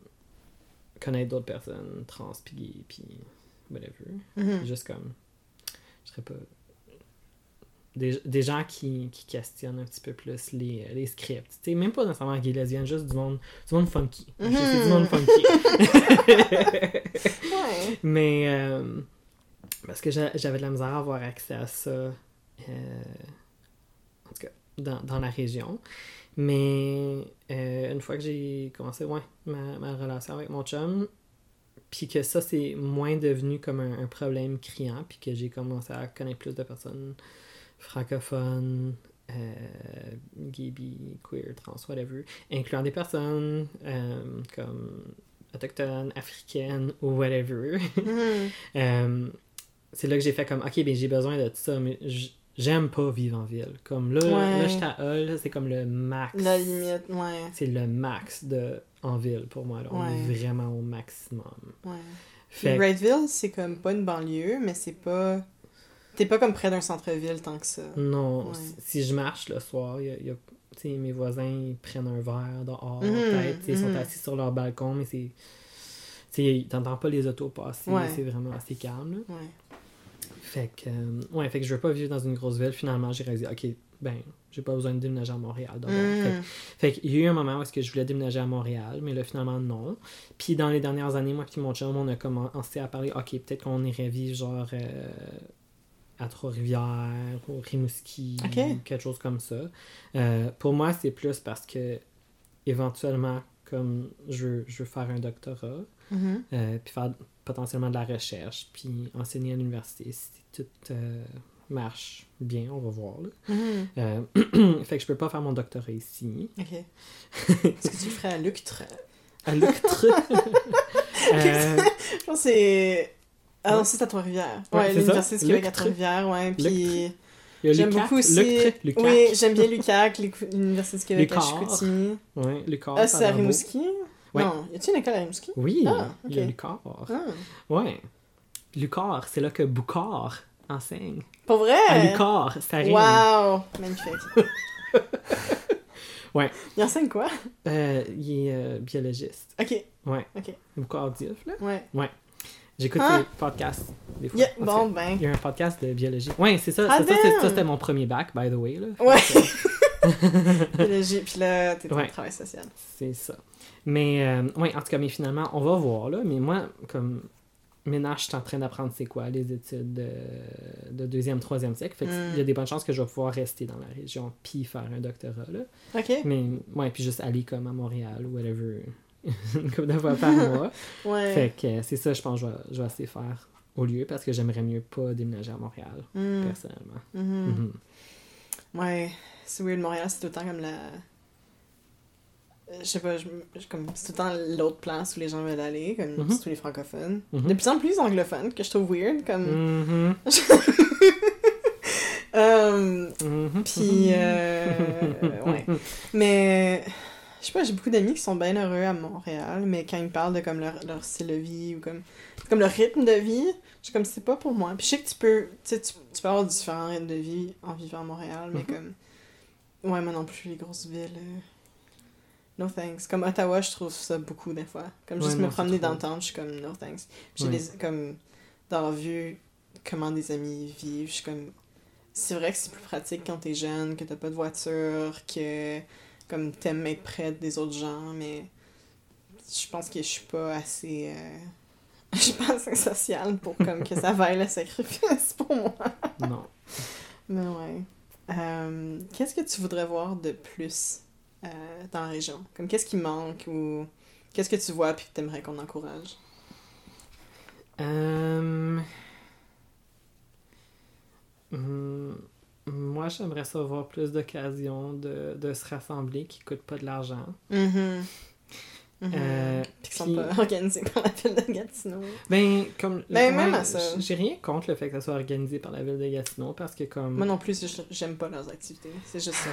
Speaker 2: connaître d'autres personnes trans puis gay puis whatever
Speaker 1: Mhm.
Speaker 2: juste comme je serais pas des, des gens qui, qui questionnent un petit peu plus les, les scripts. Même pas nécessairement gay lesbienne, juste du monde, du monde funky.
Speaker 1: Mhm.
Speaker 2: C'est du monde funky.
Speaker 1: Ouais.
Speaker 2: Mais euh, parce que j'a- j'avais de la misère à avoir accès à ça, euh, en tout cas, dans, dans la région. Mais euh, une fois que j'ai commencé ouais, ma, ma relation avec mon chum, puis que ça, c'est moins devenu comme un, un problème criant, puis que j'ai commencé à connaître plus de personnes francophones, euh, gay, bi, queer, trans, whatever, incluant des personnes euh, comme autochtones, africaines ou whatever.
Speaker 1: Mhm.
Speaker 2: Euh, c'est là que j'ai fait comme, ok, ben j'ai besoin de ça, mais j'aime pas vivre en ville. Comme là,
Speaker 1: Ouais.
Speaker 2: là j'étais à Hull, c'est comme le max.
Speaker 1: La limite, ouais.
Speaker 2: C'est le max de en ville pour moi. Là. On
Speaker 1: Ouais.
Speaker 2: est vraiment au maximum.
Speaker 1: Ouais.
Speaker 2: Fait
Speaker 1: Wrightville, c'est comme pas une banlieue, mais c'est pas. T'es pas comme près d'un centre-ville tant que ça.
Speaker 2: non,
Speaker 1: Ouais.
Speaker 2: si- je marche le soir, il y a, il y mes voisins ils prennent un verre dehors,
Speaker 1: Mhm,
Speaker 2: peut-être, sais, ils
Speaker 1: mhm.
Speaker 2: sont assis sur leur balcon, mais c'est. T'entends pas les autos passer,
Speaker 1: Ouais.
Speaker 2: c'est vraiment assez calme. là.
Speaker 1: Ouais.
Speaker 2: Fait que, euh, ouais, fait que je veux pas vivre dans une grosse ville. Finalement, j'ai réalisé, ok, ben, j'ai pas besoin de déménager à Montréal. d'abord. Fait
Speaker 1: Mhm.
Speaker 2: Fait qu'il y a eu un moment où est-ce que je voulais déménager à Montréal, mais là, finalement, non. Puis dans les dernières années, moi puis mon chum, on a commencé à parler, OK, peut-être qu'on irait vivre genre euh, à Trois-Rivières, ou Rimouski,
Speaker 1: Ok.
Speaker 2: quelque chose comme ça. Euh, pour moi, c'est plus parce que, éventuellement, comme je veux, je veux faire un doctorat,
Speaker 1: Mhm.
Speaker 2: euh, puis faire potentiellement de la recherche, puis enseigner à l'université, si tout euh, marche bien, on va voir. Là.
Speaker 1: Mhm.
Speaker 2: Euh, fait que je peux pas faire mon doctorat ici.
Speaker 1: Ok. Est-ce que tu le ferais à Luctre?
Speaker 2: À Luctre.
Speaker 1: Je pense que c'est. Ah non,
Speaker 2: Ouais.
Speaker 1: c'est à Trois-Rivières.
Speaker 2: Ouais,
Speaker 1: Ouais, l'Université du Québec à. Trois-Rivières, ouais. Puis j'aime
Speaker 2: Lucac,
Speaker 1: beaucoup aussi.
Speaker 2: Lucac.
Speaker 1: Oui, j'aime bien Lucac, l'Université du Québec à. Chicoutimi.
Speaker 2: Ouais, Lucar.
Speaker 1: Ah, c'est à. Rimouski?
Speaker 2: Ouais.
Speaker 1: Non, y a-tu une école à Rimouski?
Speaker 2: Oui,
Speaker 1: Ah,
Speaker 2: il y a
Speaker 1: ok.
Speaker 2: Lucar.
Speaker 1: Ah.
Speaker 2: Ouais. Lucar, c'est là que Boucard enseigne.
Speaker 1: Pour vrai?
Speaker 2: À Lucar, ça rime.
Speaker 1: Wow! Magnifique.
Speaker 2: Ouais.
Speaker 1: Il enseigne quoi?
Speaker 2: Euh, il est euh, biologiste.
Speaker 1: Ok,
Speaker 2: Ouais.
Speaker 1: Ok.
Speaker 2: Boucard Diouf, là.
Speaker 1: ouais.
Speaker 2: J'écoute
Speaker 1: Ah.
Speaker 2: les podcasts, des fois.
Speaker 1: Yeah, bon, ben.
Speaker 2: Il y a un podcast de biologie. Ouais, c'est ça.
Speaker 1: Ah,
Speaker 2: ça, c'était mon premier bac, by the way. Là.
Speaker 1: Ouais.
Speaker 2: Que,
Speaker 1: Puis là, t'es
Speaker 2: Ouais.
Speaker 1: travail social.
Speaker 2: C'est ça. Mais, euh, ouais, en tout cas, mais finalement, on va voir, là. Mais moi, comme maintenant, je suis en train d'apprendre c'est quoi les études de, de deuxième, troisième siècle. Fait que
Speaker 1: Mm.
Speaker 2: il y a des bonnes chances que je vais pouvoir rester dans la région puis faire un doctorat, là.
Speaker 1: Ok.
Speaker 2: Mais, ouais, puis juste aller comme à Montréal ou whatever, une couple de fois par mois.
Speaker 1: Ouais.
Speaker 2: Fait que euh, c'est ça, je pense que je vais, je vais essayer de faire au lieu parce que j'aimerais mieux pas déménager à Montréal,
Speaker 1: Hmm.
Speaker 2: personnellement.
Speaker 1: Mhm.
Speaker 2: Mhm.
Speaker 1: Ouais, c'est weird, Montréal, c'est tout le temps comme la... Euh, Je sais pas, je, comme, c'est tout le temps l'autre place où les gens veulent aller, comme c'est tous les francophones.
Speaker 2: Mhm.
Speaker 1: De plus en plus anglophones, que je trouve weird, comme...
Speaker 2: Mhm.
Speaker 1: Puis, euh, ouais. Mais, je sais pas, j'ai beaucoup d'amis qui sont bien heureux à Montréal, mais quand ils me parlent de comme leur, leur style de vie ou comme, comme leur rythme de vie, je suis comme, c'est pas pour moi. Puis je sais que tu peux, tu sais, tu, peux avoir différents rythmes de vie en vivant à Montréal, mais
Speaker 2: Mhm.
Speaker 1: comme, ouais, moi non plus, les grosses villes, euh, no thanks. Comme Ottawa, je trouve ça beaucoup des fois. Comme
Speaker 2: Ouais,
Speaker 1: juste
Speaker 2: non,
Speaker 1: me promener
Speaker 2: trop.
Speaker 1: dans le temps, je suis comme, no thanks. J'ai
Speaker 2: Ouais.
Speaker 1: des, comme, d'avoir vu comment des amis vivent, je suis comme, c'est vrai que c'est plus pratique quand t'es jeune, que t'as pas de voiture, que comme t'aimes être près des autres gens, mais je pense que je suis pas assez euh, je suis pas assez sociale pour comme que ça vaille le sacrifice pour moi.
Speaker 2: Non.
Speaker 1: Mais ouais. Euh, qu'est-ce que tu voudrais voir de plus euh, dans la région? Comme qu'est-ce qui manque ou qu'est-ce que tu vois puis que t'aimerais qu'on encourage?
Speaker 2: Hmm, Moi, j'aimerais savoir plus d'occasions de, de se rassembler qui coûtent pas de l'argent.
Speaker 1: Mhm. Mhm.
Speaker 2: Euh,
Speaker 1: Puis qui sont pas organisés par la ville de Gatineau.
Speaker 2: Ben, comme.
Speaker 1: Ben, même à ça.
Speaker 2: J'ai rien contre le fait que ça soit organisé par la ville de Gatineau parce que, comme.
Speaker 1: Moi non plus, j'aime pas leurs activités. C'est juste ça.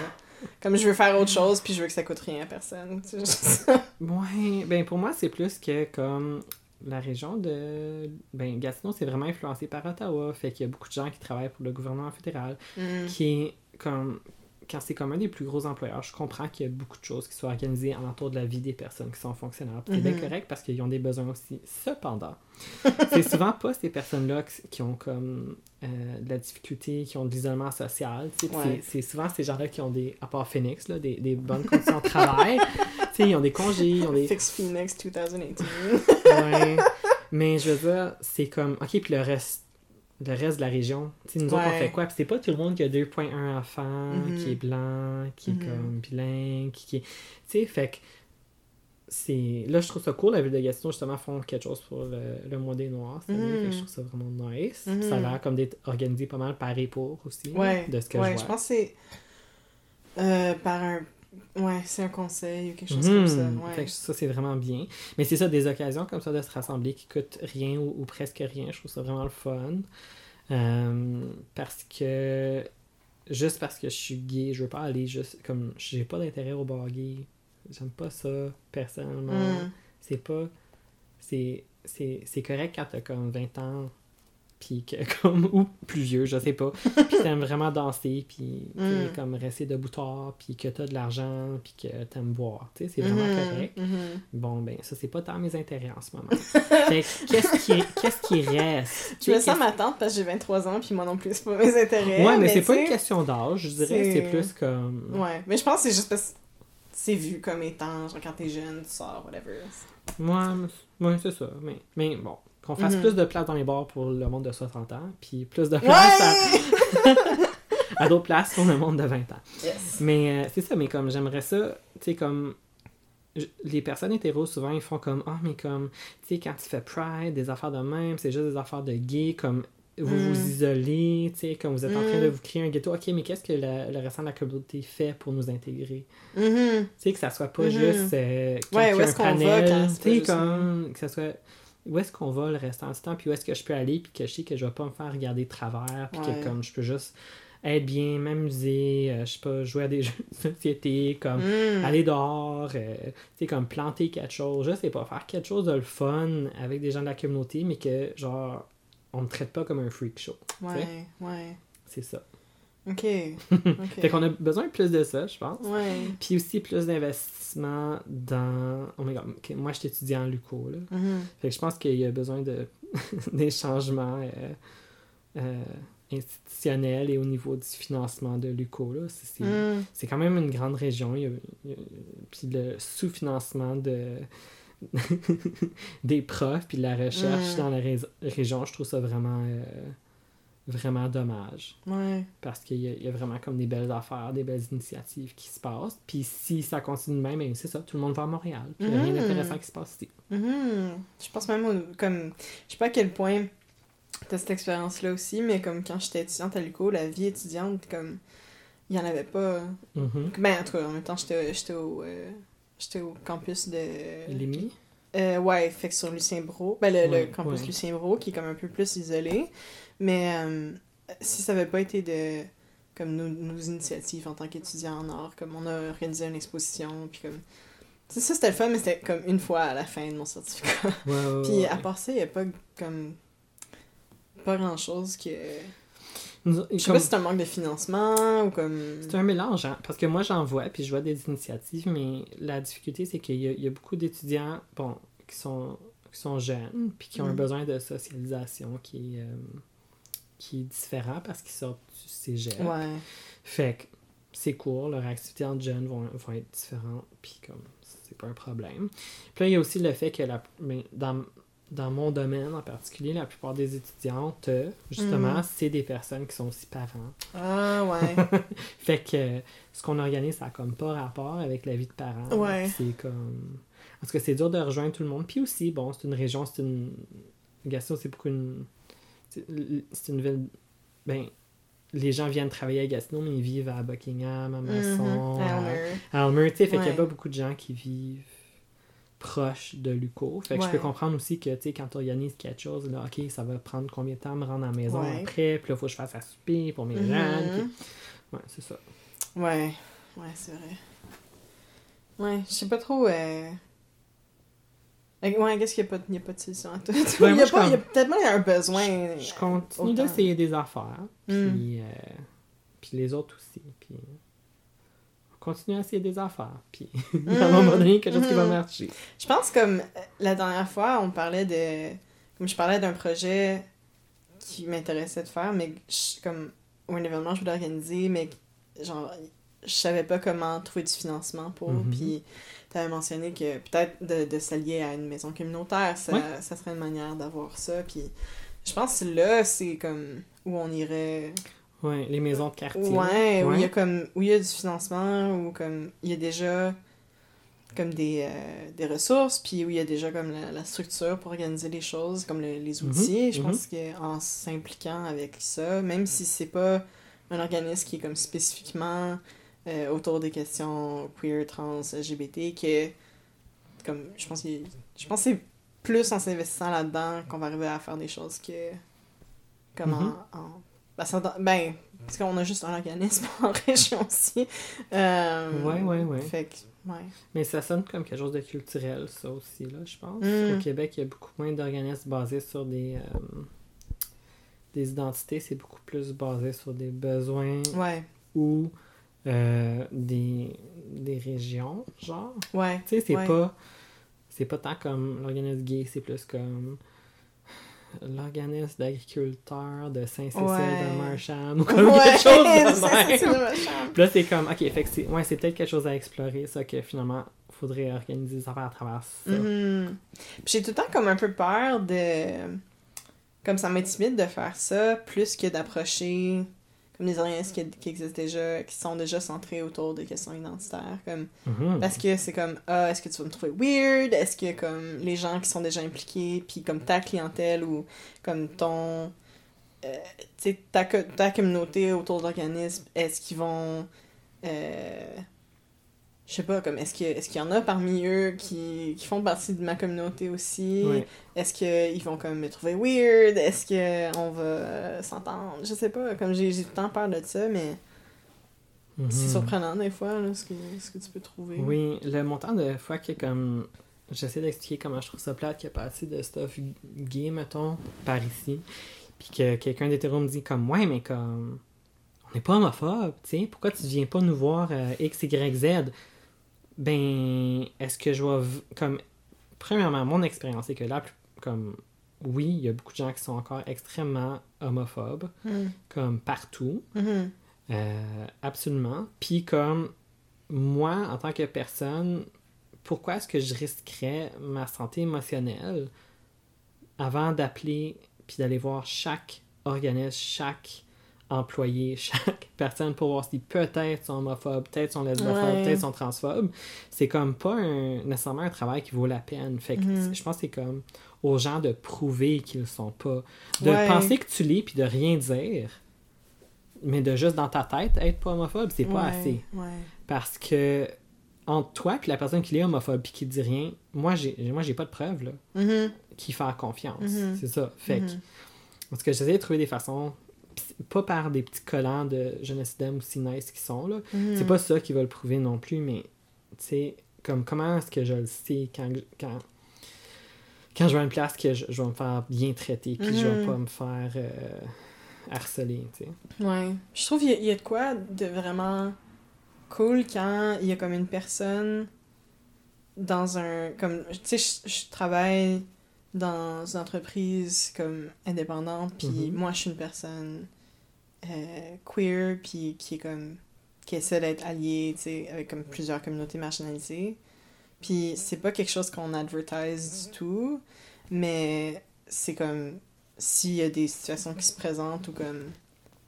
Speaker 1: Comme je veux faire autre chose, puis je veux que ça coûte rien à personne. C'est juste ça.
Speaker 2: Ouais, ben pour moi, c'est plus que comme la région de. Ben, Gatineau, c'est vraiment influencé par Ottawa. Fait qu'il y a beaucoup de gens qui travaillent pour le gouvernement fédéral
Speaker 1: Mm.
Speaker 2: qui, comme, quand c'est comme un des plus gros employeurs, je comprends qu'il y a beaucoup de choses qui sont organisées alentour de la vie des personnes qui sont fonctionnaires. C'est bien
Speaker 1: Mhm.
Speaker 2: correct parce qu'ils ont des besoins aussi. Cependant, c'est souvent pas ces personnes-là qui- ont comme euh, de la difficulté, qui ont de l'isolement social.
Speaker 1: Ouais.
Speaker 2: C'est souvent ces gens-là qui ont des, à part Phoenix, là, des, des bonnes conditions de travail. Ils ont des congés, ils ont des,
Speaker 1: Fix Phoenix 2018.
Speaker 2: Ouais. Mais je veux dire, c'est comme. Ok, puis le reste. Le reste de la région, tu nous autres, on
Speaker 1: Ouais.
Speaker 2: fait quoi? Puis c'est pas tout le monde qui a 2.1 enfants,
Speaker 1: Mhm.
Speaker 2: qui est blanc, qui est
Speaker 1: Mhm.
Speaker 2: comme bilingue, qui est. Tu sais, fait que. C'est... Là, je trouve ça cool. La ville de Gatineau, justement, font quelque chose pour le, le mois des Noirs. année.
Speaker 1: Mhm.
Speaker 2: Fait que je trouve ça vraiment nice.
Speaker 1: Mhm.
Speaker 2: Ça a l'air comme d'être organisé pas mal par et pour aussi.
Speaker 1: Ouais.
Speaker 2: De ce que
Speaker 1: ouais,
Speaker 2: je
Speaker 1: je,
Speaker 2: vois.
Speaker 1: pense que c'est euh, par un. Ouais, c'est un conseil ou quelque chose
Speaker 2: Mhm.
Speaker 1: comme ça. Ouais.
Speaker 2: Ça, c'est vraiment bien. Mais c'est ça, des occasions comme ça de se rassembler qui coûtent rien ou, ou presque rien, je trouve ça vraiment le fun. Euh, parce que, juste parce que je suis gay, je veux pas aller juste comme. J'ai pas d'intérêt au bar gay. J'aime pas ça, personnellement.
Speaker 1: Mm.
Speaker 2: C'est pas. C'est correct quand t'as comme 20 ans, puis que, comme, ou plus vieux, je sais pas, puis t'aimes vraiment danser, puis
Speaker 1: Mm.
Speaker 2: comme rester debout tard, puis que t'as de l'argent, puis que t'aimes boire, tu sais, c'est vraiment
Speaker 1: Mhm,
Speaker 2: correct.
Speaker 1: mhm.
Speaker 2: Bon, ben, ça, c'est pas tant mes intérêts en ce moment. qu'est-ce qui, qu'est-ce qui reste?
Speaker 1: Je me
Speaker 2: Tu sais,
Speaker 1: sens ma tante parce que j'ai 23 ans, puis moi non plus, c'est pas mes intérêts.
Speaker 2: Ouais, mais, c'est pas une question d'âge, je dirais,
Speaker 1: c'est-
Speaker 2: plus comme...
Speaker 1: Ouais, mais je pense que c'est juste parce que c'est vu comme étant, genre quand t'es jeune, tu sors, whatever.
Speaker 2: Ouais, mais- ouais, c'est ça. Mais, mais bon, qu'on fasse
Speaker 1: Mhm.
Speaker 2: plus de place dans les bars pour le monde de 60 ans, puis plus de place à,
Speaker 1: Ouais!
Speaker 2: à d'autres places pour le monde de 20 ans.
Speaker 1: yes.
Speaker 2: Mais euh, c'est ça, mais comme j'aimerais ça, tu sais, comme. je- Les personnes hétéros, souvent, ils font comme Ah, mais comme, tu sais, quand tu fais Pride, des affaires de même, c'est juste des affaires de gays, comme vous
Speaker 1: Mm.
Speaker 2: vous isolez, tu sais, comme vous êtes en train
Speaker 1: Mm.
Speaker 2: de vous créer un ghetto. Ok, mais qu'est-ce que la- le restant de la communauté fait pour nous intégrer?
Speaker 1: Mhm.
Speaker 2: Tu sais, que ça soit pas
Speaker 1: Mhm.
Speaker 2: juste. euh,
Speaker 1: Ouais, où est-ce qu'on va quand
Speaker 2: comme. Que ça soit. Où est-ce qu'on va le restant du temps, puis où est-ce que je peux aller, puis que je sais que je vais pas me faire regarder de travers, puis
Speaker 1: Ouais.
Speaker 2: que comme je peux juste être bien, m'amuser, euh, je sais pas, jouer à des jeux de société, comme
Speaker 1: Mm.
Speaker 2: aller dehors, euh, tu sais, comme planter quelque chose, je sais pas, faire quelque chose de le fun avec des gens de la communauté, mais que, genre, on me traite pas comme un freak show.
Speaker 1: Ouais, ouais.
Speaker 2: C'est ça.
Speaker 1: Ok. ok.
Speaker 2: Fait qu'on a besoin de plus de ça, je pense.
Speaker 1: Ouais.
Speaker 2: Puis aussi plus d'investissement dans. Oh my god, ok, moi je suis étudiant en Luco, là.
Speaker 1: Mhm.
Speaker 2: Fait que je pense qu'il y a besoin de des changements euh, euh, institutionnels et au niveau du financement de Luco, là. C'est, c'est-
Speaker 1: Mm.
Speaker 2: quand même une grande région. il y a- il y a- puis le sous-financement de des profs puis de la recherche
Speaker 1: Mm.
Speaker 2: dans la ré- région, je trouve ça vraiment euh, vraiment dommage
Speaker 1: Ouais.
Speaker 2: parce qu'il y, y a vraiment comme des belles affaires, des belles initiatives qui se passent. Puis si ça continue de même, ben, c'est ça, tout le monde va à Montréal. Puis il n'y a rien
Speaker 1: Mhm.
Speaker 2: d'intéressant qui se passe ici.
Speaker 1: Mhm. Je pense même au- comme je sais pas à quel point t'as cette expérience là aussi mais comme quand j'étais étudiante à l'UQO la vie étudiante comme il y en avait pas
Speaker 2: Mhm.
Speaker 1: ben en tout cas en même temps j'étais au euh, j'étais au campus de
Speaker 2: Lémi?
Speaker 1: Euh, ouais fait que sur Lucien Bro ben le, le campus
Speaker 2: ouais.
Speaker 1: Lucien Bro qui est comme un peu plus isolé mais euh, si ça avait pas été de comme nos, nos initiatives en tant qu'étudiants en art comme on a organisé une exposition puis comme tu sais, ça c'était le fun mais c'était comme une fois à la fin de mon certificat
Speaker 2: Ouais, ouais,
Speaker 1: puis
Speaker 2: ouais.
Speaker 1: à part ça, il n'y a pas comme. Pas grand chose que. Je sais
Speaker 2: comme-
Speaker 1: pas si c'est un manque de financement ou comme.
Speaker 2: C'est un mélange, hein, parce que moi j'en vois, puis je vois des initiatives, mais la difficulté c'est qu'il y, y a beaucoup d'étudiants bon, qui, sont, qui sont jeunes, puis qui ont un
Speaker 1: Mhm.
Speaker 2: besoin de socialisation qui est, euh, qui est différent parce qu'ils sortent du cégep.
Speaker 1: Ouais.
Speaker 2: Fait que c'est court, leurs activités entre jeunes vont, vont être différentes, puis comme c'est pas un problème. Puis là, il y a aussi le fait que la, mais dans, dans mon domaine en particulier, la plupart des étudiantes, justement,
Speaker 1: Mhm.
Speaker 2: c'est des personnes qui sont aussi parents.
Speaker 1: Ah, ouais.
Speaker 2: Fait que ce qu'on organise, ça n'a comme pas rapport avec la vie de parents.
Speaker 1: Ouais.
Speaker 2: C'est comme. Parce que c'est dur de rejoindre tout le monde. Puis aussi, bon, c'est une région, c'est une. Gatineau, c'est beaucoup une. C'est une ville. Ben, les gens viennent travailler à Gatineau, mais ils vivent à Buckingham, à Masson,
Speaker 1: Mhm.
Speaker 2: à
Speaker 1: Elmer.
Speaker 2: à Elmer, tu sais. Fait qu'il n'y a pas beaucoup de gens qui vivent proches de Luco. Fait que je peux comprendre aussi que, tu sais, quand tu organises quelque chose, là, OK, ça va prendre combien de temps à me rendre à la maison
Speaker 1: Ouais.
Speaker 2: après, puis là, il faut que je fasse à souper pour mes jeunes. puis- Ouais, c'est ça.
Speaker 1: Ouais. Ouais, c'est vrai. Ouais, je sais pas trop. Euh... Ouais, qu'est-ce qu'il n'y a, pas- il a pas de solution à tout? il
Speaker 2: moi,
Speaker 1: y a
Speaker 2: je
Speaker 1: il y a peut-être il y a un besoin.
Speaker 2: Je continue
Speaker 1: autant.
Speaker 2: d'essayer des affaires. Puis,
Speaker 1: Mm.
Speaker 2: euh, puis les autres aussi. Puis continuer à essayer des affaires. Puis, à un moment donné, quelque chose qui va
Speaker 1: Mhm.
Speaker 2: marcher.
Speaker 1: Je pense comme euh, la dernière fois, on parlait de. Comme je parlais d'un projet qui m'intéressait de faire, mais je- comme. Ou un événement que je voulais organiser, mais genre. Je savais pas comment trouver du financement pour.
Speaker 2: Mhm.
Speaker 1: Puis, tu avais mentionné que peut-être de, de s'allier à une maison communautaire, ça,
Speaker 2: Ouais.
Speaker 1: ça serait une manière d'avoir ça. Puis, je pense que là, c'est comme où on irait.
Speaker 2: Ouais, les maisons de quartier.
Speaker 1: Ouais, où il y a comme où il y a du financement ou comme il y a déjà comme des, euh, des ressources puis où il y a déjà comme la, la structure pour organiser les choses comme le- les outils je
Speaker 2: mhm.
Speaker 1: pense qu'en s'impliquant avec ça même si c'est pas un organisme qui est comme spécifiquement euh, autour des questions queer trans LGBT que comme je pense qu'il- je pense que c'est plus en s'investissant là-dedans qu'on va arriver à faire des choses que comme
Speaker 2: Mhm.
Speaker 1: en, en- ben, ben, parce qu'on a juste un organisme en région aussi. Euh,
Speaker 2: Ouais, ouais, ouais.
Speaker 1: Fait que, ouais.
Speaker 2: Mais ça sonne comme quelque chose de culturel, ça aussi, là, je pense.
Speaker 1: Mm.
Speaker 2: Au Québec, il y a beaucoup moins d'organismes basés sur des, euh, des identités. C'est beaucoup plus basé sur des besoins
Speaker 1: Ouais,
Speaker 2: ou euh, des, des régions, genre.
Speaker 1: ouais.
Speaker 2: Tu sais, c'est
Speaker 1: Ouais.
Speaker 2: pas... C'est pas tant comme l'organisme gay, c'est plus comme l'organisme d'agriculteurs de Saint-Cécile
Speaker 1: Ouais.
Speaker 2: de Marchand ou comme
Speaker 1: Ouais,
Speaker 2: quelque chose de même. Puis là, c'est comme, ok, fait que c'est, ouais, peut-être quelque chose à explorer, ça, que finalement, faudrait organiser des affaires à travers ça.
Speaker 1: Mhm. Puis j'ai tout le temps comme un peu peur de... Comme ça m'intimide de faire ça, plus que d'approcher organismes qui, qui existent déjà, qui sont déjà centrés autour des questions identitaires. Comme
Speaker 2: Mhm.
Speaker 1: Parce que c'est comme, ah, est-ce que tu vas me trouver weird? Est-ce que, comme, les gens qui sont déjà impliqués, puis comme ta clientèle ou comme ton. euh, ta, ta communauté autour de l'organisme, est-ce qu'ils vont. euh, je sais pas, comme, est-ce que est-ce qu'il y en a parmi eux qui, qui font partie de ma communauté aussi? Est-ce qu'ils vont comme me trouver weird? Est-ce qu'on va s'entendre? Je sais pas, comme j'ai j'ai tout le temps peur de ça, mais c'est
Speaker 2: Mhm.
Speaker 1: surprenant des fois, là, ce que, ce que tu peux trouver.
Speaker 2: Oui, le montant de fois que comme j'essaie d'expliquer comment je trouve ça plate qu'il y a pas assez de stuff gay, mettons, par ici, puis que quelqu'un d'hétéro me dit comme ouais, mais comme on n'est pas homophobe, tu sais, pourquoi tu viens pas nous voir euh, X, Y, Z? Ben, est-ce que je vais comme premièrement mon expérience c'est que là comme oui, il y a beaucoup de gens qui sont encore extrêmement homophobes,
Speaker 1: Hmm.
Speaker 2: comme partout.
Speaker 1: Mhm.
Speaker 2: Euh, absolument. Puis comme moi, en tant que personne, pourquoi est-ce que je risquerais ma santé émotionnelle avant d'appeler puis d'aller voir chaque organisme, chaque employé, chaque personne pour voir si peut-être sont homophobes, peut-être sont lesbophobes,
Speaker 1: Ouais.
Speaker 2: peut-être sont transphobes. C'est comme pas un- nécessairement un travail qui vaut la peine. Fait que
Speaker 1: Mhm.
Speaker 2: je pense que c'est comme aux gens de prouver qu'ils le sont pas. De
Speaker 1: Ouais.
Speaker 2: penser que tu l'es puis de rien dire. Mais de juste dans ta tête être pas homophobe, c'est pas
Speaker 1: Ouais,
Speaker 2: assez. Parce que entre toi puis la personne qui est homophobe puis qui dit rien, moi j'ai moi j'ai pas de preuves là,
Speaker 1: Mhm.
Speaker 2: qui faire confiance.
Speaker 1: Mhm.
Speaker 2: C'est ça. Fait que parce que j'essaie de trouver des façons pas par des petits collants de jeunesse d'aime aussi nice qui sont là.
Speaker 1: Mhm.
Speaker 2: C'est pas ça qui va le prouver non plus, mais tu sais, comme comment est-ce que je le sais quand, quand, quand je vais à une place que je, je vais me faire bien traiter, puis je vais
Speaker 1: Mhm.
Speaker 2: pas me faire euh, harceler, tu sais.
Speaker 1: Ouais. Je trouve qu'il y, a- il y a de quoi de vraiment cool quand il y a comme une personne dans un. Comme, tu sais, je, je travaille dans une entreprise comme indépendante, puis
Speaker 2: Mhm.
Speaker 1: moi, je suis une personne euh, queer, puis qui est comme. qui essaie d'être alliée, tu sais, avec comme plusieurs communautés marginalisées. Puis c'est pas quelque chose qu'on advertise du tout, mais c'est comme s'il y a des situations qui se présentent ou comme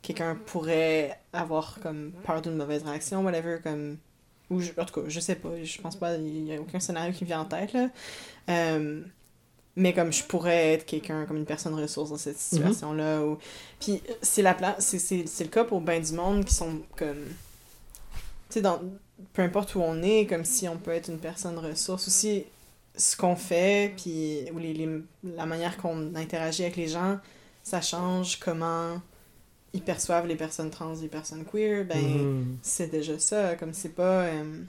Speaker 1: quelqu'un pourrait avoir comme peur d'une mauvaise réaction, whatever, comme. Ou je- en tout cas, je sais pas, je pense pas, il y a aucun scénario qui me vient en tête, là. Euh, mais comme je pourrais être quelqu'un, comme une personne ressource dans cette situation-là. ou... Puis c'est la place, c'est, c'est, c'est le cas pour ben du monde qui sont comme. Tu sais, dans. Peu importe où on est, comme si on peut être une personne ressource. Aussi, ce qu'on fait, puis. ou les, les- la manière qu'on interagit avec les gens, ça change comment ils perçoivent les personnes trans, les personnes queer, ben
Speaker 2: Mhm.
Speaker 1: c'est déjà ça, comme c'est pas... euh,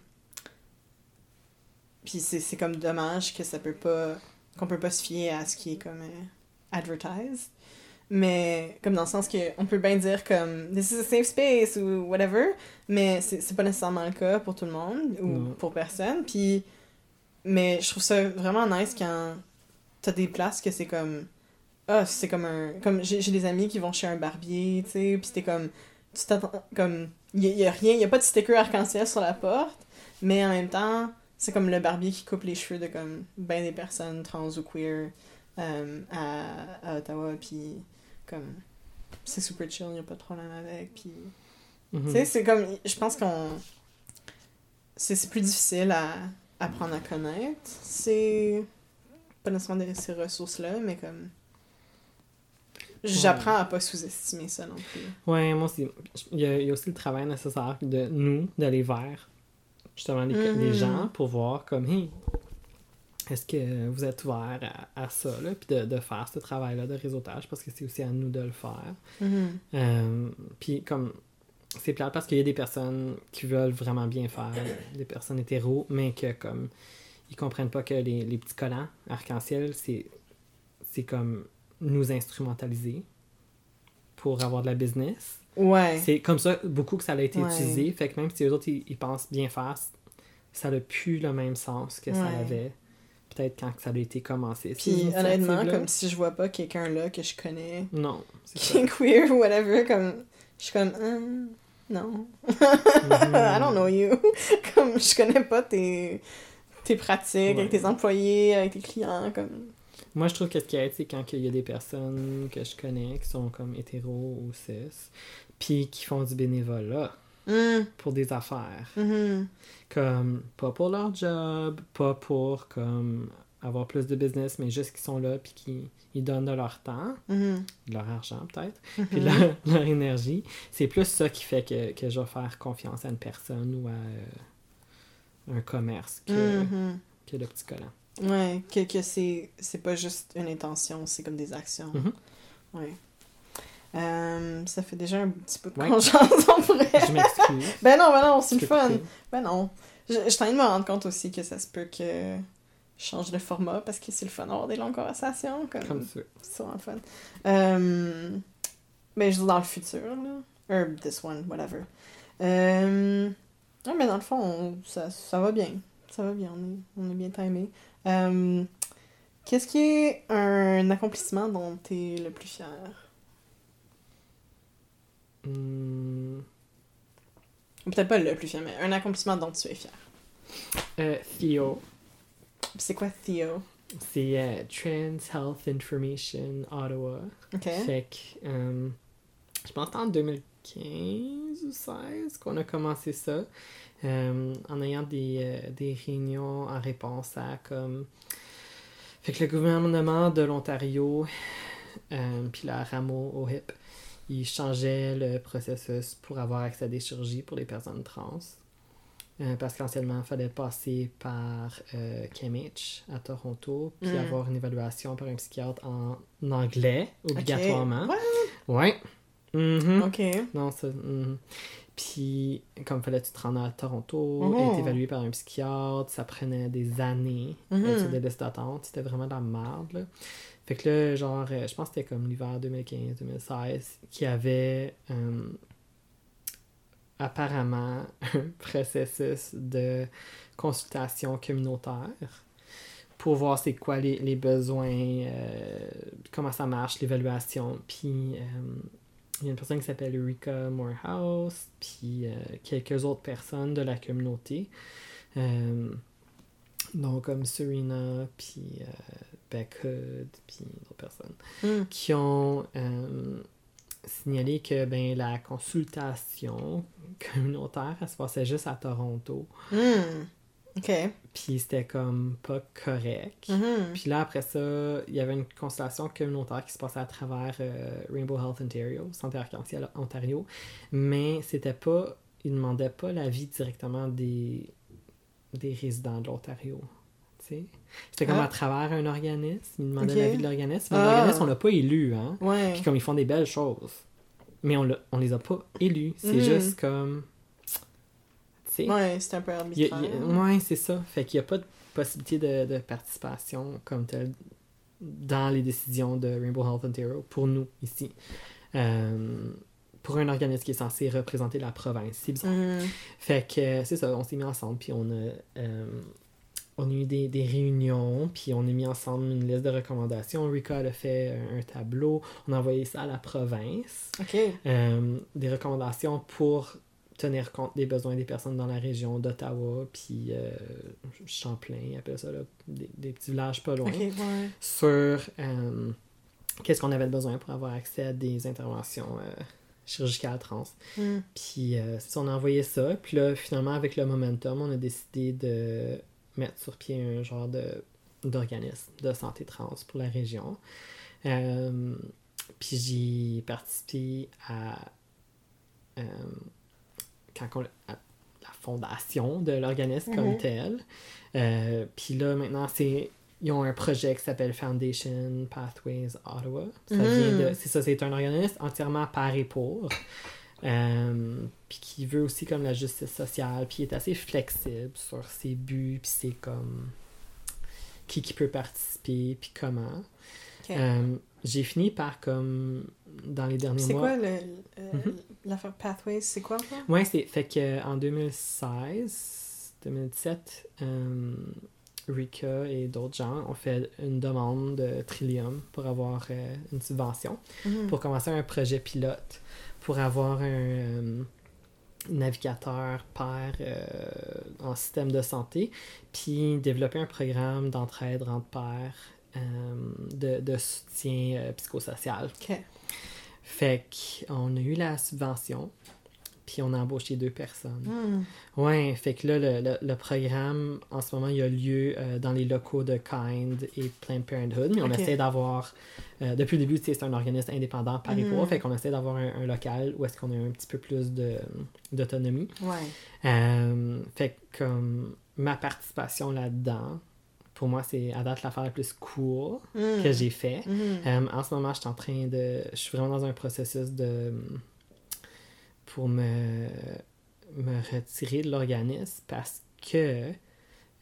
Speaker 1: Puis c'est c'est comme dommage que ça peut pas... qu'on peut pas se fier à ce qui est comme euh, advertised. mais comme dans le sens que on peut bien dire comme this is a safe space ou whatever, mais c'est c'est pas nécessairement le cas pour tout le monde ou
Speaker 2: Non.
Speaker 1: pour personne. Puis, mais je trouve ça vraiment nice quand t'as des places que c'est comme ah c'est comme un comme j'ai des amis qui vont chez un barbier, tu sais, puis c'était comme tu t'attends comme y, a- y a rien, y a pas de sticker arc-en-ciel sur la porte, mais en même temps c'est comme le barbier qui coupe les cheveux de comme ben des personnes trans ou queer euh, à, à Ottawa, puis comme c'est super chill, y a pas de problème avec, puis
Speaker 2: Mhm.
Speaker 1: tu sais, c'est comme. Je pense qu'on. C'est plus difficile à apprendre à connaître. C'est. Pas nécessairement ces ressources-là, mais comme. J'apprends à pas sous-estimer ça non plus.
Speaker 2: Ouais, moi aussi. Il y, a, il y a aussi le travail nécessaire de nous, d'aller vers justement les, les gens pour voir comme, hey, est-ce que vous êtes ouvert à, à ça, là, puis de, de faire ce travail-là de réseautage parce que c'est aussi à nous de le faire. Euh, puis comme c'est plate parce qu'il y a des personnes qui veulent vraiment bien faire, des personnes hétéros, mais que comme ils comprennent pas que les, les petits collants arc-en-ciel, c'est c'est comme nous instrumentaliser pour avoir de la business.
Speaker 1: Ouais.
Speaker 2: C'est comme ça beaucoup que ça a été
Speaker 1: Ouais.
Speaker 2: utilisé, fait que même si les autres ils, ils pensent bien faire, ça n'a plus le même sens que ça avait peut-être quand ça a été commencé.
Speaker 1: Puis honnêtement, comme si je vois pas quelqu'un là que je connais,
Speaker 2: Non,
Speaker 1: qui est queer ou whatever, comme. Je suis comme. Hum, non.
Speaker 2: Mhm.
Speaker 1: I don't know you. comme je connais pas tes, tes pratiques avec tes employés, avec tes clients, comme.
Speaker 2: Moi, je trouve que ce qui aide, c'est quand il y a des personnes que je connais qui sont comme hétéros ou cis, puis qui font du bénévolat
Speaker 1: Hum,
Speaker 2: pour des affaires.
Speaker 1: mhm.
Speaker 2: Comme, pas pour leur job, pas pour comme avoir plus de business, mais juste qu'ils sont là, puis qui ils donnent de leur temps,
Speaker 1: Mhm.
Speaker 2: de leur argent peut-être, puis de leur, leur énergie. C'est plus ça qui fait que, que je vais faire confiance à une personne ou à euh, un commerce que, que le petit collant.
Speaker 1: Ouais, que, que c'est, c'est pas juste une intention, c'est comme des actions.
Speaker 2: Mhm.
Speaker 1: Ouais. Euh, ça fait déjà un petit peu de
Speaker 2: Ouais.
Speaker 1: jase, en vrai.
Speaker 2: Je m'excuse.
Speaker 1: Ben non, ben non, c'est le
Speaker 2: Tu
Speaker 1: fun. Ben non. Je, je train de me rendre compte aussi que ça se peut que je change de format parce que c'est le fun d'avoir des longues conversations. Comme,
Speaker 2: Comme ça.
Speaker 1: C'est vraiment le fun. Euh, ben, je dis dans le futur, là. Or this one, whatever. Euh, ouais, mais dans le fond, on- ça, ça va bien. Ça va bien, on est, on est bien timé. Euh, Qu'est-ce qui est un accomplissement dont t'es le plus fier?
Speaker 2: Hmm.
Speaker 1: Peut-être pas le plus fier, mais un accomplissement dont tu es fier.
Speaker 2: Euh, Theo.
Speaker 1: C'est quoi Theo?
Speaker 2: C'est euh, Trans Health Information Ottawa.
Speaker 1: Ok.
Speaker 2: Fait que, euh, je pense en 2015 ou 16 qu'on a commencé ça. euh, en ayant des, des réunions en réponse à comme. Fait que le gouvernement de l'Ontario, puis la rameau au HIP, ils changeaient le processus pour avoir accès à des chirurgies pour les personnes trans. Euh, parce qu'anciennement, il fallait passer par euh, KMH à Toronto, puis
Speaker 1: Mm.
Speaker 2: avoir une évaluation par un psychiatre en anglais, obligatoirement.
Speaker 1: Ok.
Speaker 2: Ouais. Mhm.
Speaker 1: Ok.
Speaker 2: Non, ça. mhm. Puis, comme fallait tu te rendre à Toronto, être évalué par un psychiatre, ça prenait des années
Speaker 1: Mhm.
Speaker 2: être sur des listes d'attente. C'était vraiment de la merde, là. Fait que là, genre, euh, je pense que c'était comme l'hiver 2015-2016, qui avait euh, apparemment un processus de consultation communautaire pour voir c'est quoi les, les besoins, euh, comment ça marche, l'évaluation. Puis, euh, il y a une personne qui s'appelle Eureka Morehouse, puis euh, quelques autres personnes de la communauté. Euh, donc, comme Serena, puis euh, Beck Hood, puis d'autres personnes,
Speaker 1: Hmm.
Speaker 2: qui ont signalé que ben, la consultation communautaire, elle se passait juste à Toronto.
Speaker 1: Hmm. Ok.
Speaker 2: Puis c'était comme pas correct.
Speaker 1: Mhm.
Speaker 2: Puis là, après ça, il y avait une constellation communautaire qui se passait à travers euh, Rainbow Health Ontario, Santé Arc-en-Ciel Ontario. Mais c'était pas. Ils demandaient pas l'avis directement des, des résidents de l'Ontario. tu sais. C'était comme
Speaker 1: Ah.
Speaker 2: à travers un organisme. Ils demandaient
Speaker 1: Ok.
Speaker 2: l'avis de l'organisme. Mais
Speaker 1: Ah.
Speaker 2: l'organisme, on l'a pas élu, hein.
Speaker 1: Ouais.
Speaker 2: Puis comme ils font des belles choses. Mais on, on les a pas élus. C'est
Speaker 1: Mhm.
Speaker 2: juste comme. Tu sais.
Speaker 1: Ouais, c'est un peu
Speaker 2: Il y a-
Speaker 1: arbitraire.
Speaker 2: il y a- ouais, c'est ça. Fait qu'il n'y a pas de possibilité de, de participation comme telle dans les décisions de Rainbow Health Ontario pour nous ici. Euh, pour un organisme qui est censé représenter la province. C'est bizarre.
Speaker 1: Mhm.
Speaker 2: Fait que c'est ça, on s'est mis ensemble, puis on a, euh, on a eu des, des réunions, puis on a mis ensemble une liste de recommandations. Rika a fait un, un tableau, on a envoyé ça à la province.
Speaker 1: OK.
Speaker 2: Euh, des recommandations pour tenir compte des besoins des personnes dans la région d'Ottawa, puis euh, Champlain, ils appellent ça, là, des, des petits villages pas loin,
Speaker 1: ouais.
Speaker 2: sur euh, qu'est-ce qu'on avait besoin pour avoir accès à des interventions euh, chirurgicales trans.
Speaker 1: Mhm.
Speaker 2: Puis on a envoyé ça. Puis là, finalement, avec le momentum, on a décidé de mettre sur pied un genre de d'organisme de santé trans pour la région. Puis j'ai participé à, quand on- la fondation de l'organisme comme
Speaker 1: Mhm.
Speaker 2: tel. Euh, puis là, maintenant, c'est ils ont un projet qui s'appelle Foundation Pathways Ottawa. Ça
Speaker 1: Mhm.
Speaker 2: vient de, c'est ça, c'est un organisme entièrement par et pour. Euh, puis qui veut aussi comme la justice sociale, puis il est assez flexible sur ses buts, puis c'est comme qui qui peut participer, puis comment. Euh, j'ai fini par comme dans les derniers
Speaker 1: C'est
Speaker 2: mois.
Speaker 1: quoi le, euh,
Speaker 2: Mhm.
Speaker 1: l'affaire Pathways? C'est quoi?
Speaker 2: Ouais, c'est fait que en 2016, 2017, euh, Rika et d'autres gens ont fait une demande de Trillium pour avoir euh, une subvention
Speaker 1: Mhm.
Speaker 2: pour commencer un projet pilote pour avoir un euh, navigateur pair euh, en système de santé, puis développer un programme d'entraide entre pairs euh, de, de soutien euh, psychosocial.
Speaker 1: OK.
Speaker 2: Fait qu'on a eu la subvention, puis on a embauché deux personnes.
Speaker 1: Mhm.
Speaker 2: Ouais, fait que là, le, le, le programme, en ce moment, il a lieu euh, dans les locaux de Kind et Planned Parenthood, mais on
Speaker 1: Ok.
Speaker 2: essaie d'avoir, euh, depuis le début, c'est un organisme indépendant par et pour,
Speaker 1: Mhm.
Speaker 2: fait qu'on essaie d'avoir un, un local où est-ce qu'on a un petit peu plus d'autonomie.
Speaker 1: Ouais.
Speaker 2: Euh, fait que comme ma participation là-dedans, pour moi, c'est à date l'affaire la plus cool
Speaker 1: Mhm.
Speaker 2: que j'ai fait.
Speaker 1: Mhm.
Speaker 2: Euh, en ce moment, je suis en train de. Je suis vraiment dans un processus de. pour me, me retirer de l'organisme parce que.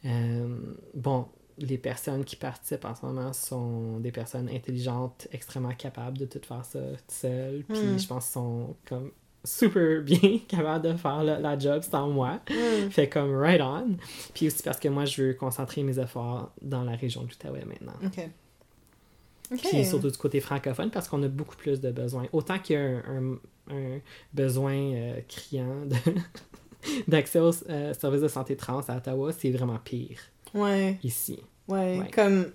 Speaker 2: euh, bon, les personnes qui participent en ce moment sont des personnes intelligentes, extrêmement capables de tout faire ça seules. Puis
Speaker 1: Mm.
Speaker 2: je pense qu'ils sont comme super bien capables de faire la, la job sans moi.
Speaker 1: Mhm.
Speaker 2: Fait comme right on. Puis aussi parce que moi, je veux concentrer mes efforts dans la région de l'Outaouais maintenant.
Speaker 1: OK.
Speaker 2: Puis surtout du côté francophone, parce qu'on a beaucoup plus de besoins. Autant qu'il y a un, un- un besoin euh, criant d'accès aux euh, services de santé trans à Ottawa, c'est vraiment pire
Speaker 1: Ouais.
Speaker 2: ici.
Speaker 1: Ouais,
Speaker 2: Ouais.
Speaker 1: comme.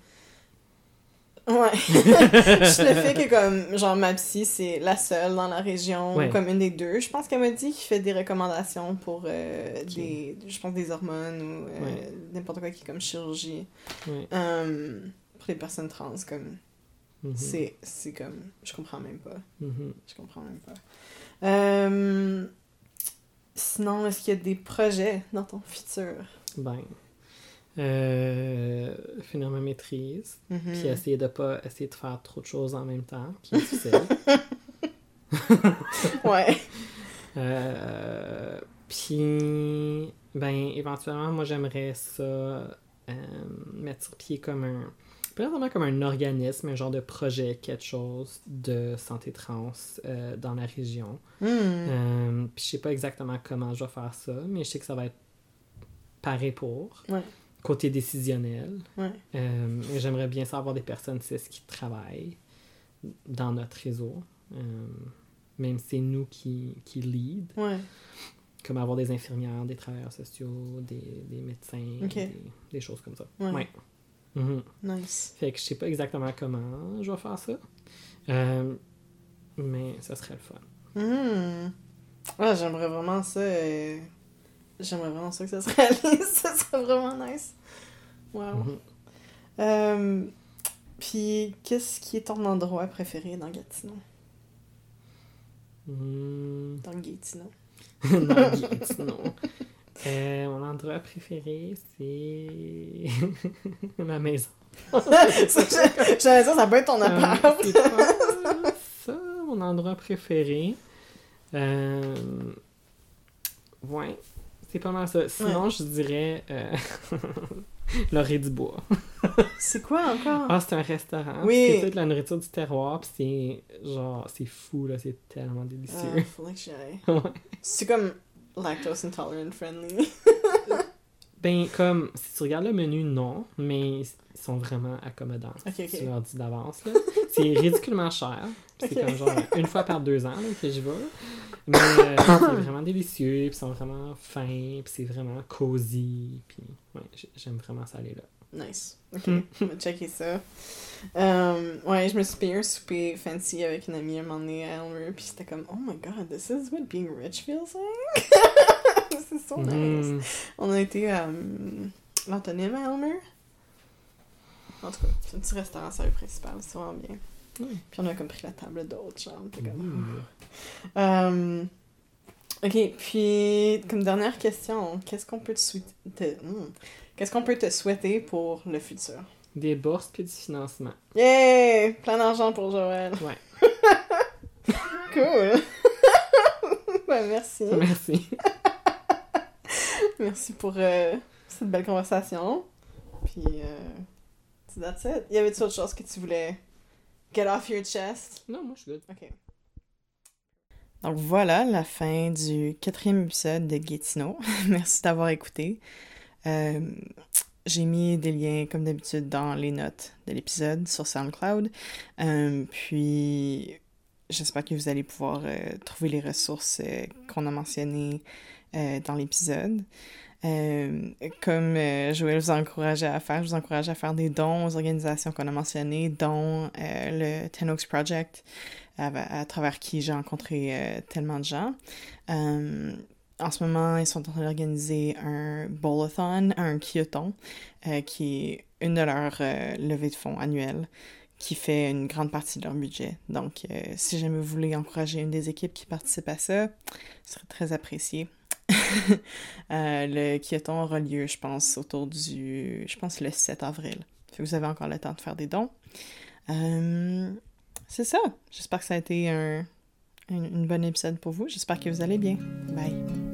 Speaker 1: Ouais. Juste le fait que, comme, genre, ma psy, c'est la seule dans la région,
Speaker 2: Ouais.
Speaker 1: comme une des deux, je pense qu'elle m'a dit, qui fait des recommandations pour euh, des, je pense, des hormones ou euh,
Speaker 2: Ouais.
Speaker 1: n'importe quoi qui est comme chirurgie.
Speaker 2: Ouais.
Speaker 1: Euh, pour les personnes trans, comme,
Speaker 2: Mhm.
Speaker 1: c'est, c'est comme, je comprends même pas.
Speaker 2: Mhm.
Speaker 1: Je comprends même pas. Euh, sinon, est-ce qu'il y a des projets dans ton futur?
Speaker 2: Ben. Euh, finir ma maîtrise,
Speaker 1: Mhm.
Speaker 2: puis essayer de pas essayer de faire trop de choses en même temps, qui est difficile.
Speaker 1: Ouais.
Speaker 2: Euh, puis, ben, éventuellement, moi, j'aimerais ça euh, mettre sur pied comme un. Vraiment comme un organisme, un genre de projet, quelque chose de santé trans euh, dans la région.
Speaker 1: Hmm.
Speaker 2: Euh, puis, je sais pas exactement comment je vais faire ça, mais je sais que ça va être par et pour.
Speaker 1: Ouais.
Speaker 2: Côté décisionnel.
Speaker 1: Ouais.
Speaker 2: Euh, J'aimerais bien savoir des personnes cis qui travaillent dans notre réseau. Euh, même si c'est nous qui, qui lead
Speaker 1: Ouais.
Speaker 2: comme avoir des infirmières, des travailleurs sociaux, des, des médecins, des, des choses comme ça.
Speaker 1: Ouais.
Speaker 2: Mhm.
Speaker 1: Nice.
Speaker 2: Fait que je sais pas exactement comment je vais faire ça. Euh, mais ça serait le fun.
Speaker 1: Hmm. Ouais, j'aimerais vraiment ça. J'aimerais vraiment ça que ça se réalise. ça serait vraiment nice. Wow.
Speaker 2: Mhm.
Speaker 1: Euh, Puis, qu'est-ce qui est ton endroit préféré dans Gatineau?
Speaker 2: Mhm.
Speaker 1: Dans le Gatineau.
Speaker 2: Dans Gatineau. Euh, mon endroit préféré, c'est ma maison.
Speaker 1: J'allais dire, ça peut être ton
Speaker 2: Euh,
Speaker 1: appart.
Speaker 2: pas ça, mon endroit préféré. Euh, ouais, c'est pas mal ça. Sinon, je dirais. euh, L'orée du bois.
Speaker 1: C'est quoi encore?
Speaker 2: Ah, c'est un restaurant.
Speaker 1: Oui.
Speaker 2: C'est toute la nourriture du terroir, puis c'est genre, c'est fou, là, c'est tellement
Speaker 1: Ah,
Speaker 2: délicieux.
Speaker 1: faudrait que j'y aille.
Speaker 2: Ouais.
Speaker 1: C'est comme lactose intolerant friendly.
Speaker 2: Ben, comme, si tu regardes le menu, non, mais ils sont vraiment accommodants.
Speaker 1: Ok, ok.
Speaker 2: Tu leur dis d'avance, là. C'est ridiculement cher. C'est
Speaker 1: Ok.
Speaker 2: comme genre une fois par deux ans là, que j'y vais. Mais euh, c'est vraiment délicieux, puis sont vraiment fins, puis c'est vraiment cosy, puis ouais, j'aime vraiment ça aller là.
Speaker 1: Nice. Ok, on va checker ça. Euh, ouais, je me suis payé un souper fancy avec une amie un moment donné à Elmer, puis c'était comme, oh my god, this is what being rich feels like. c'est so nice.
Speaker 2: Mm.
Speaker 1: On a été à euh, l'Antonyme à Elmer. En tout cas, c'est un petit restaurant sur rue principale, c'est vraiment bien. Puis on a comme pris la table genre. t'es comme-. Euh, ok, puis comme dernière question, qu'est-ce qu'on peut te hmm. Qu'est-ce qu'on peut te souhaiter pour le futur?
Speaker 2: Des bourses puis du financement.
Speaker 1: Yay! Plein d'argent pour Joël.
Speaker 2: Ouais.
Speaker 1: cool! ben, merci.
Speaker 2: Merci.
Speaker 1: Merci pour euh, cette belle conversation. Puis, euh, that's it. Y avait-tu autre chose que tu voulais get off your chest?
Speaker 2: Non, moi je suis good.
Speaker 1: Ok. Donc voilà la fin du quatrième épisode de Gatineau. Merci d'avoir écouté. Euh, j'ai mis des liens, comme d'habitude, dans les notes de l'épisode sur SoundCloud. Euh, puis, j'espère que vous allez pouvoir euh, trouver les ressources euh, qu'on a mentionnées euh, dans l'épisode. Euh, comme euh, Joël vous a encouragé à faire, je vous encourage à faire des dons aux organisations qu'on a mentionnées, dont euh, le Ten Oaks Project, à, travers qui j'ai rencontré euh, tellement de gens. En ce moment, ils sont en train d'organiser un bowl-a-thon, un kioton, qui est une de leurs levées de fonds annuelles, qui fait une grande partie de leur budget. Donc, si jamais vous voulez encourager une des équipes qui participe à ça, ce serait très apprécié. Euh, le kioton aura lieu, je pense, autour du... je pense le 7 avril. Vous avez encore le temps de faire des dons. Euh, c'est ça. J'espère que ça a été un, un, une bonne épisode pour vous. J'espère que vous allez bien. Bye.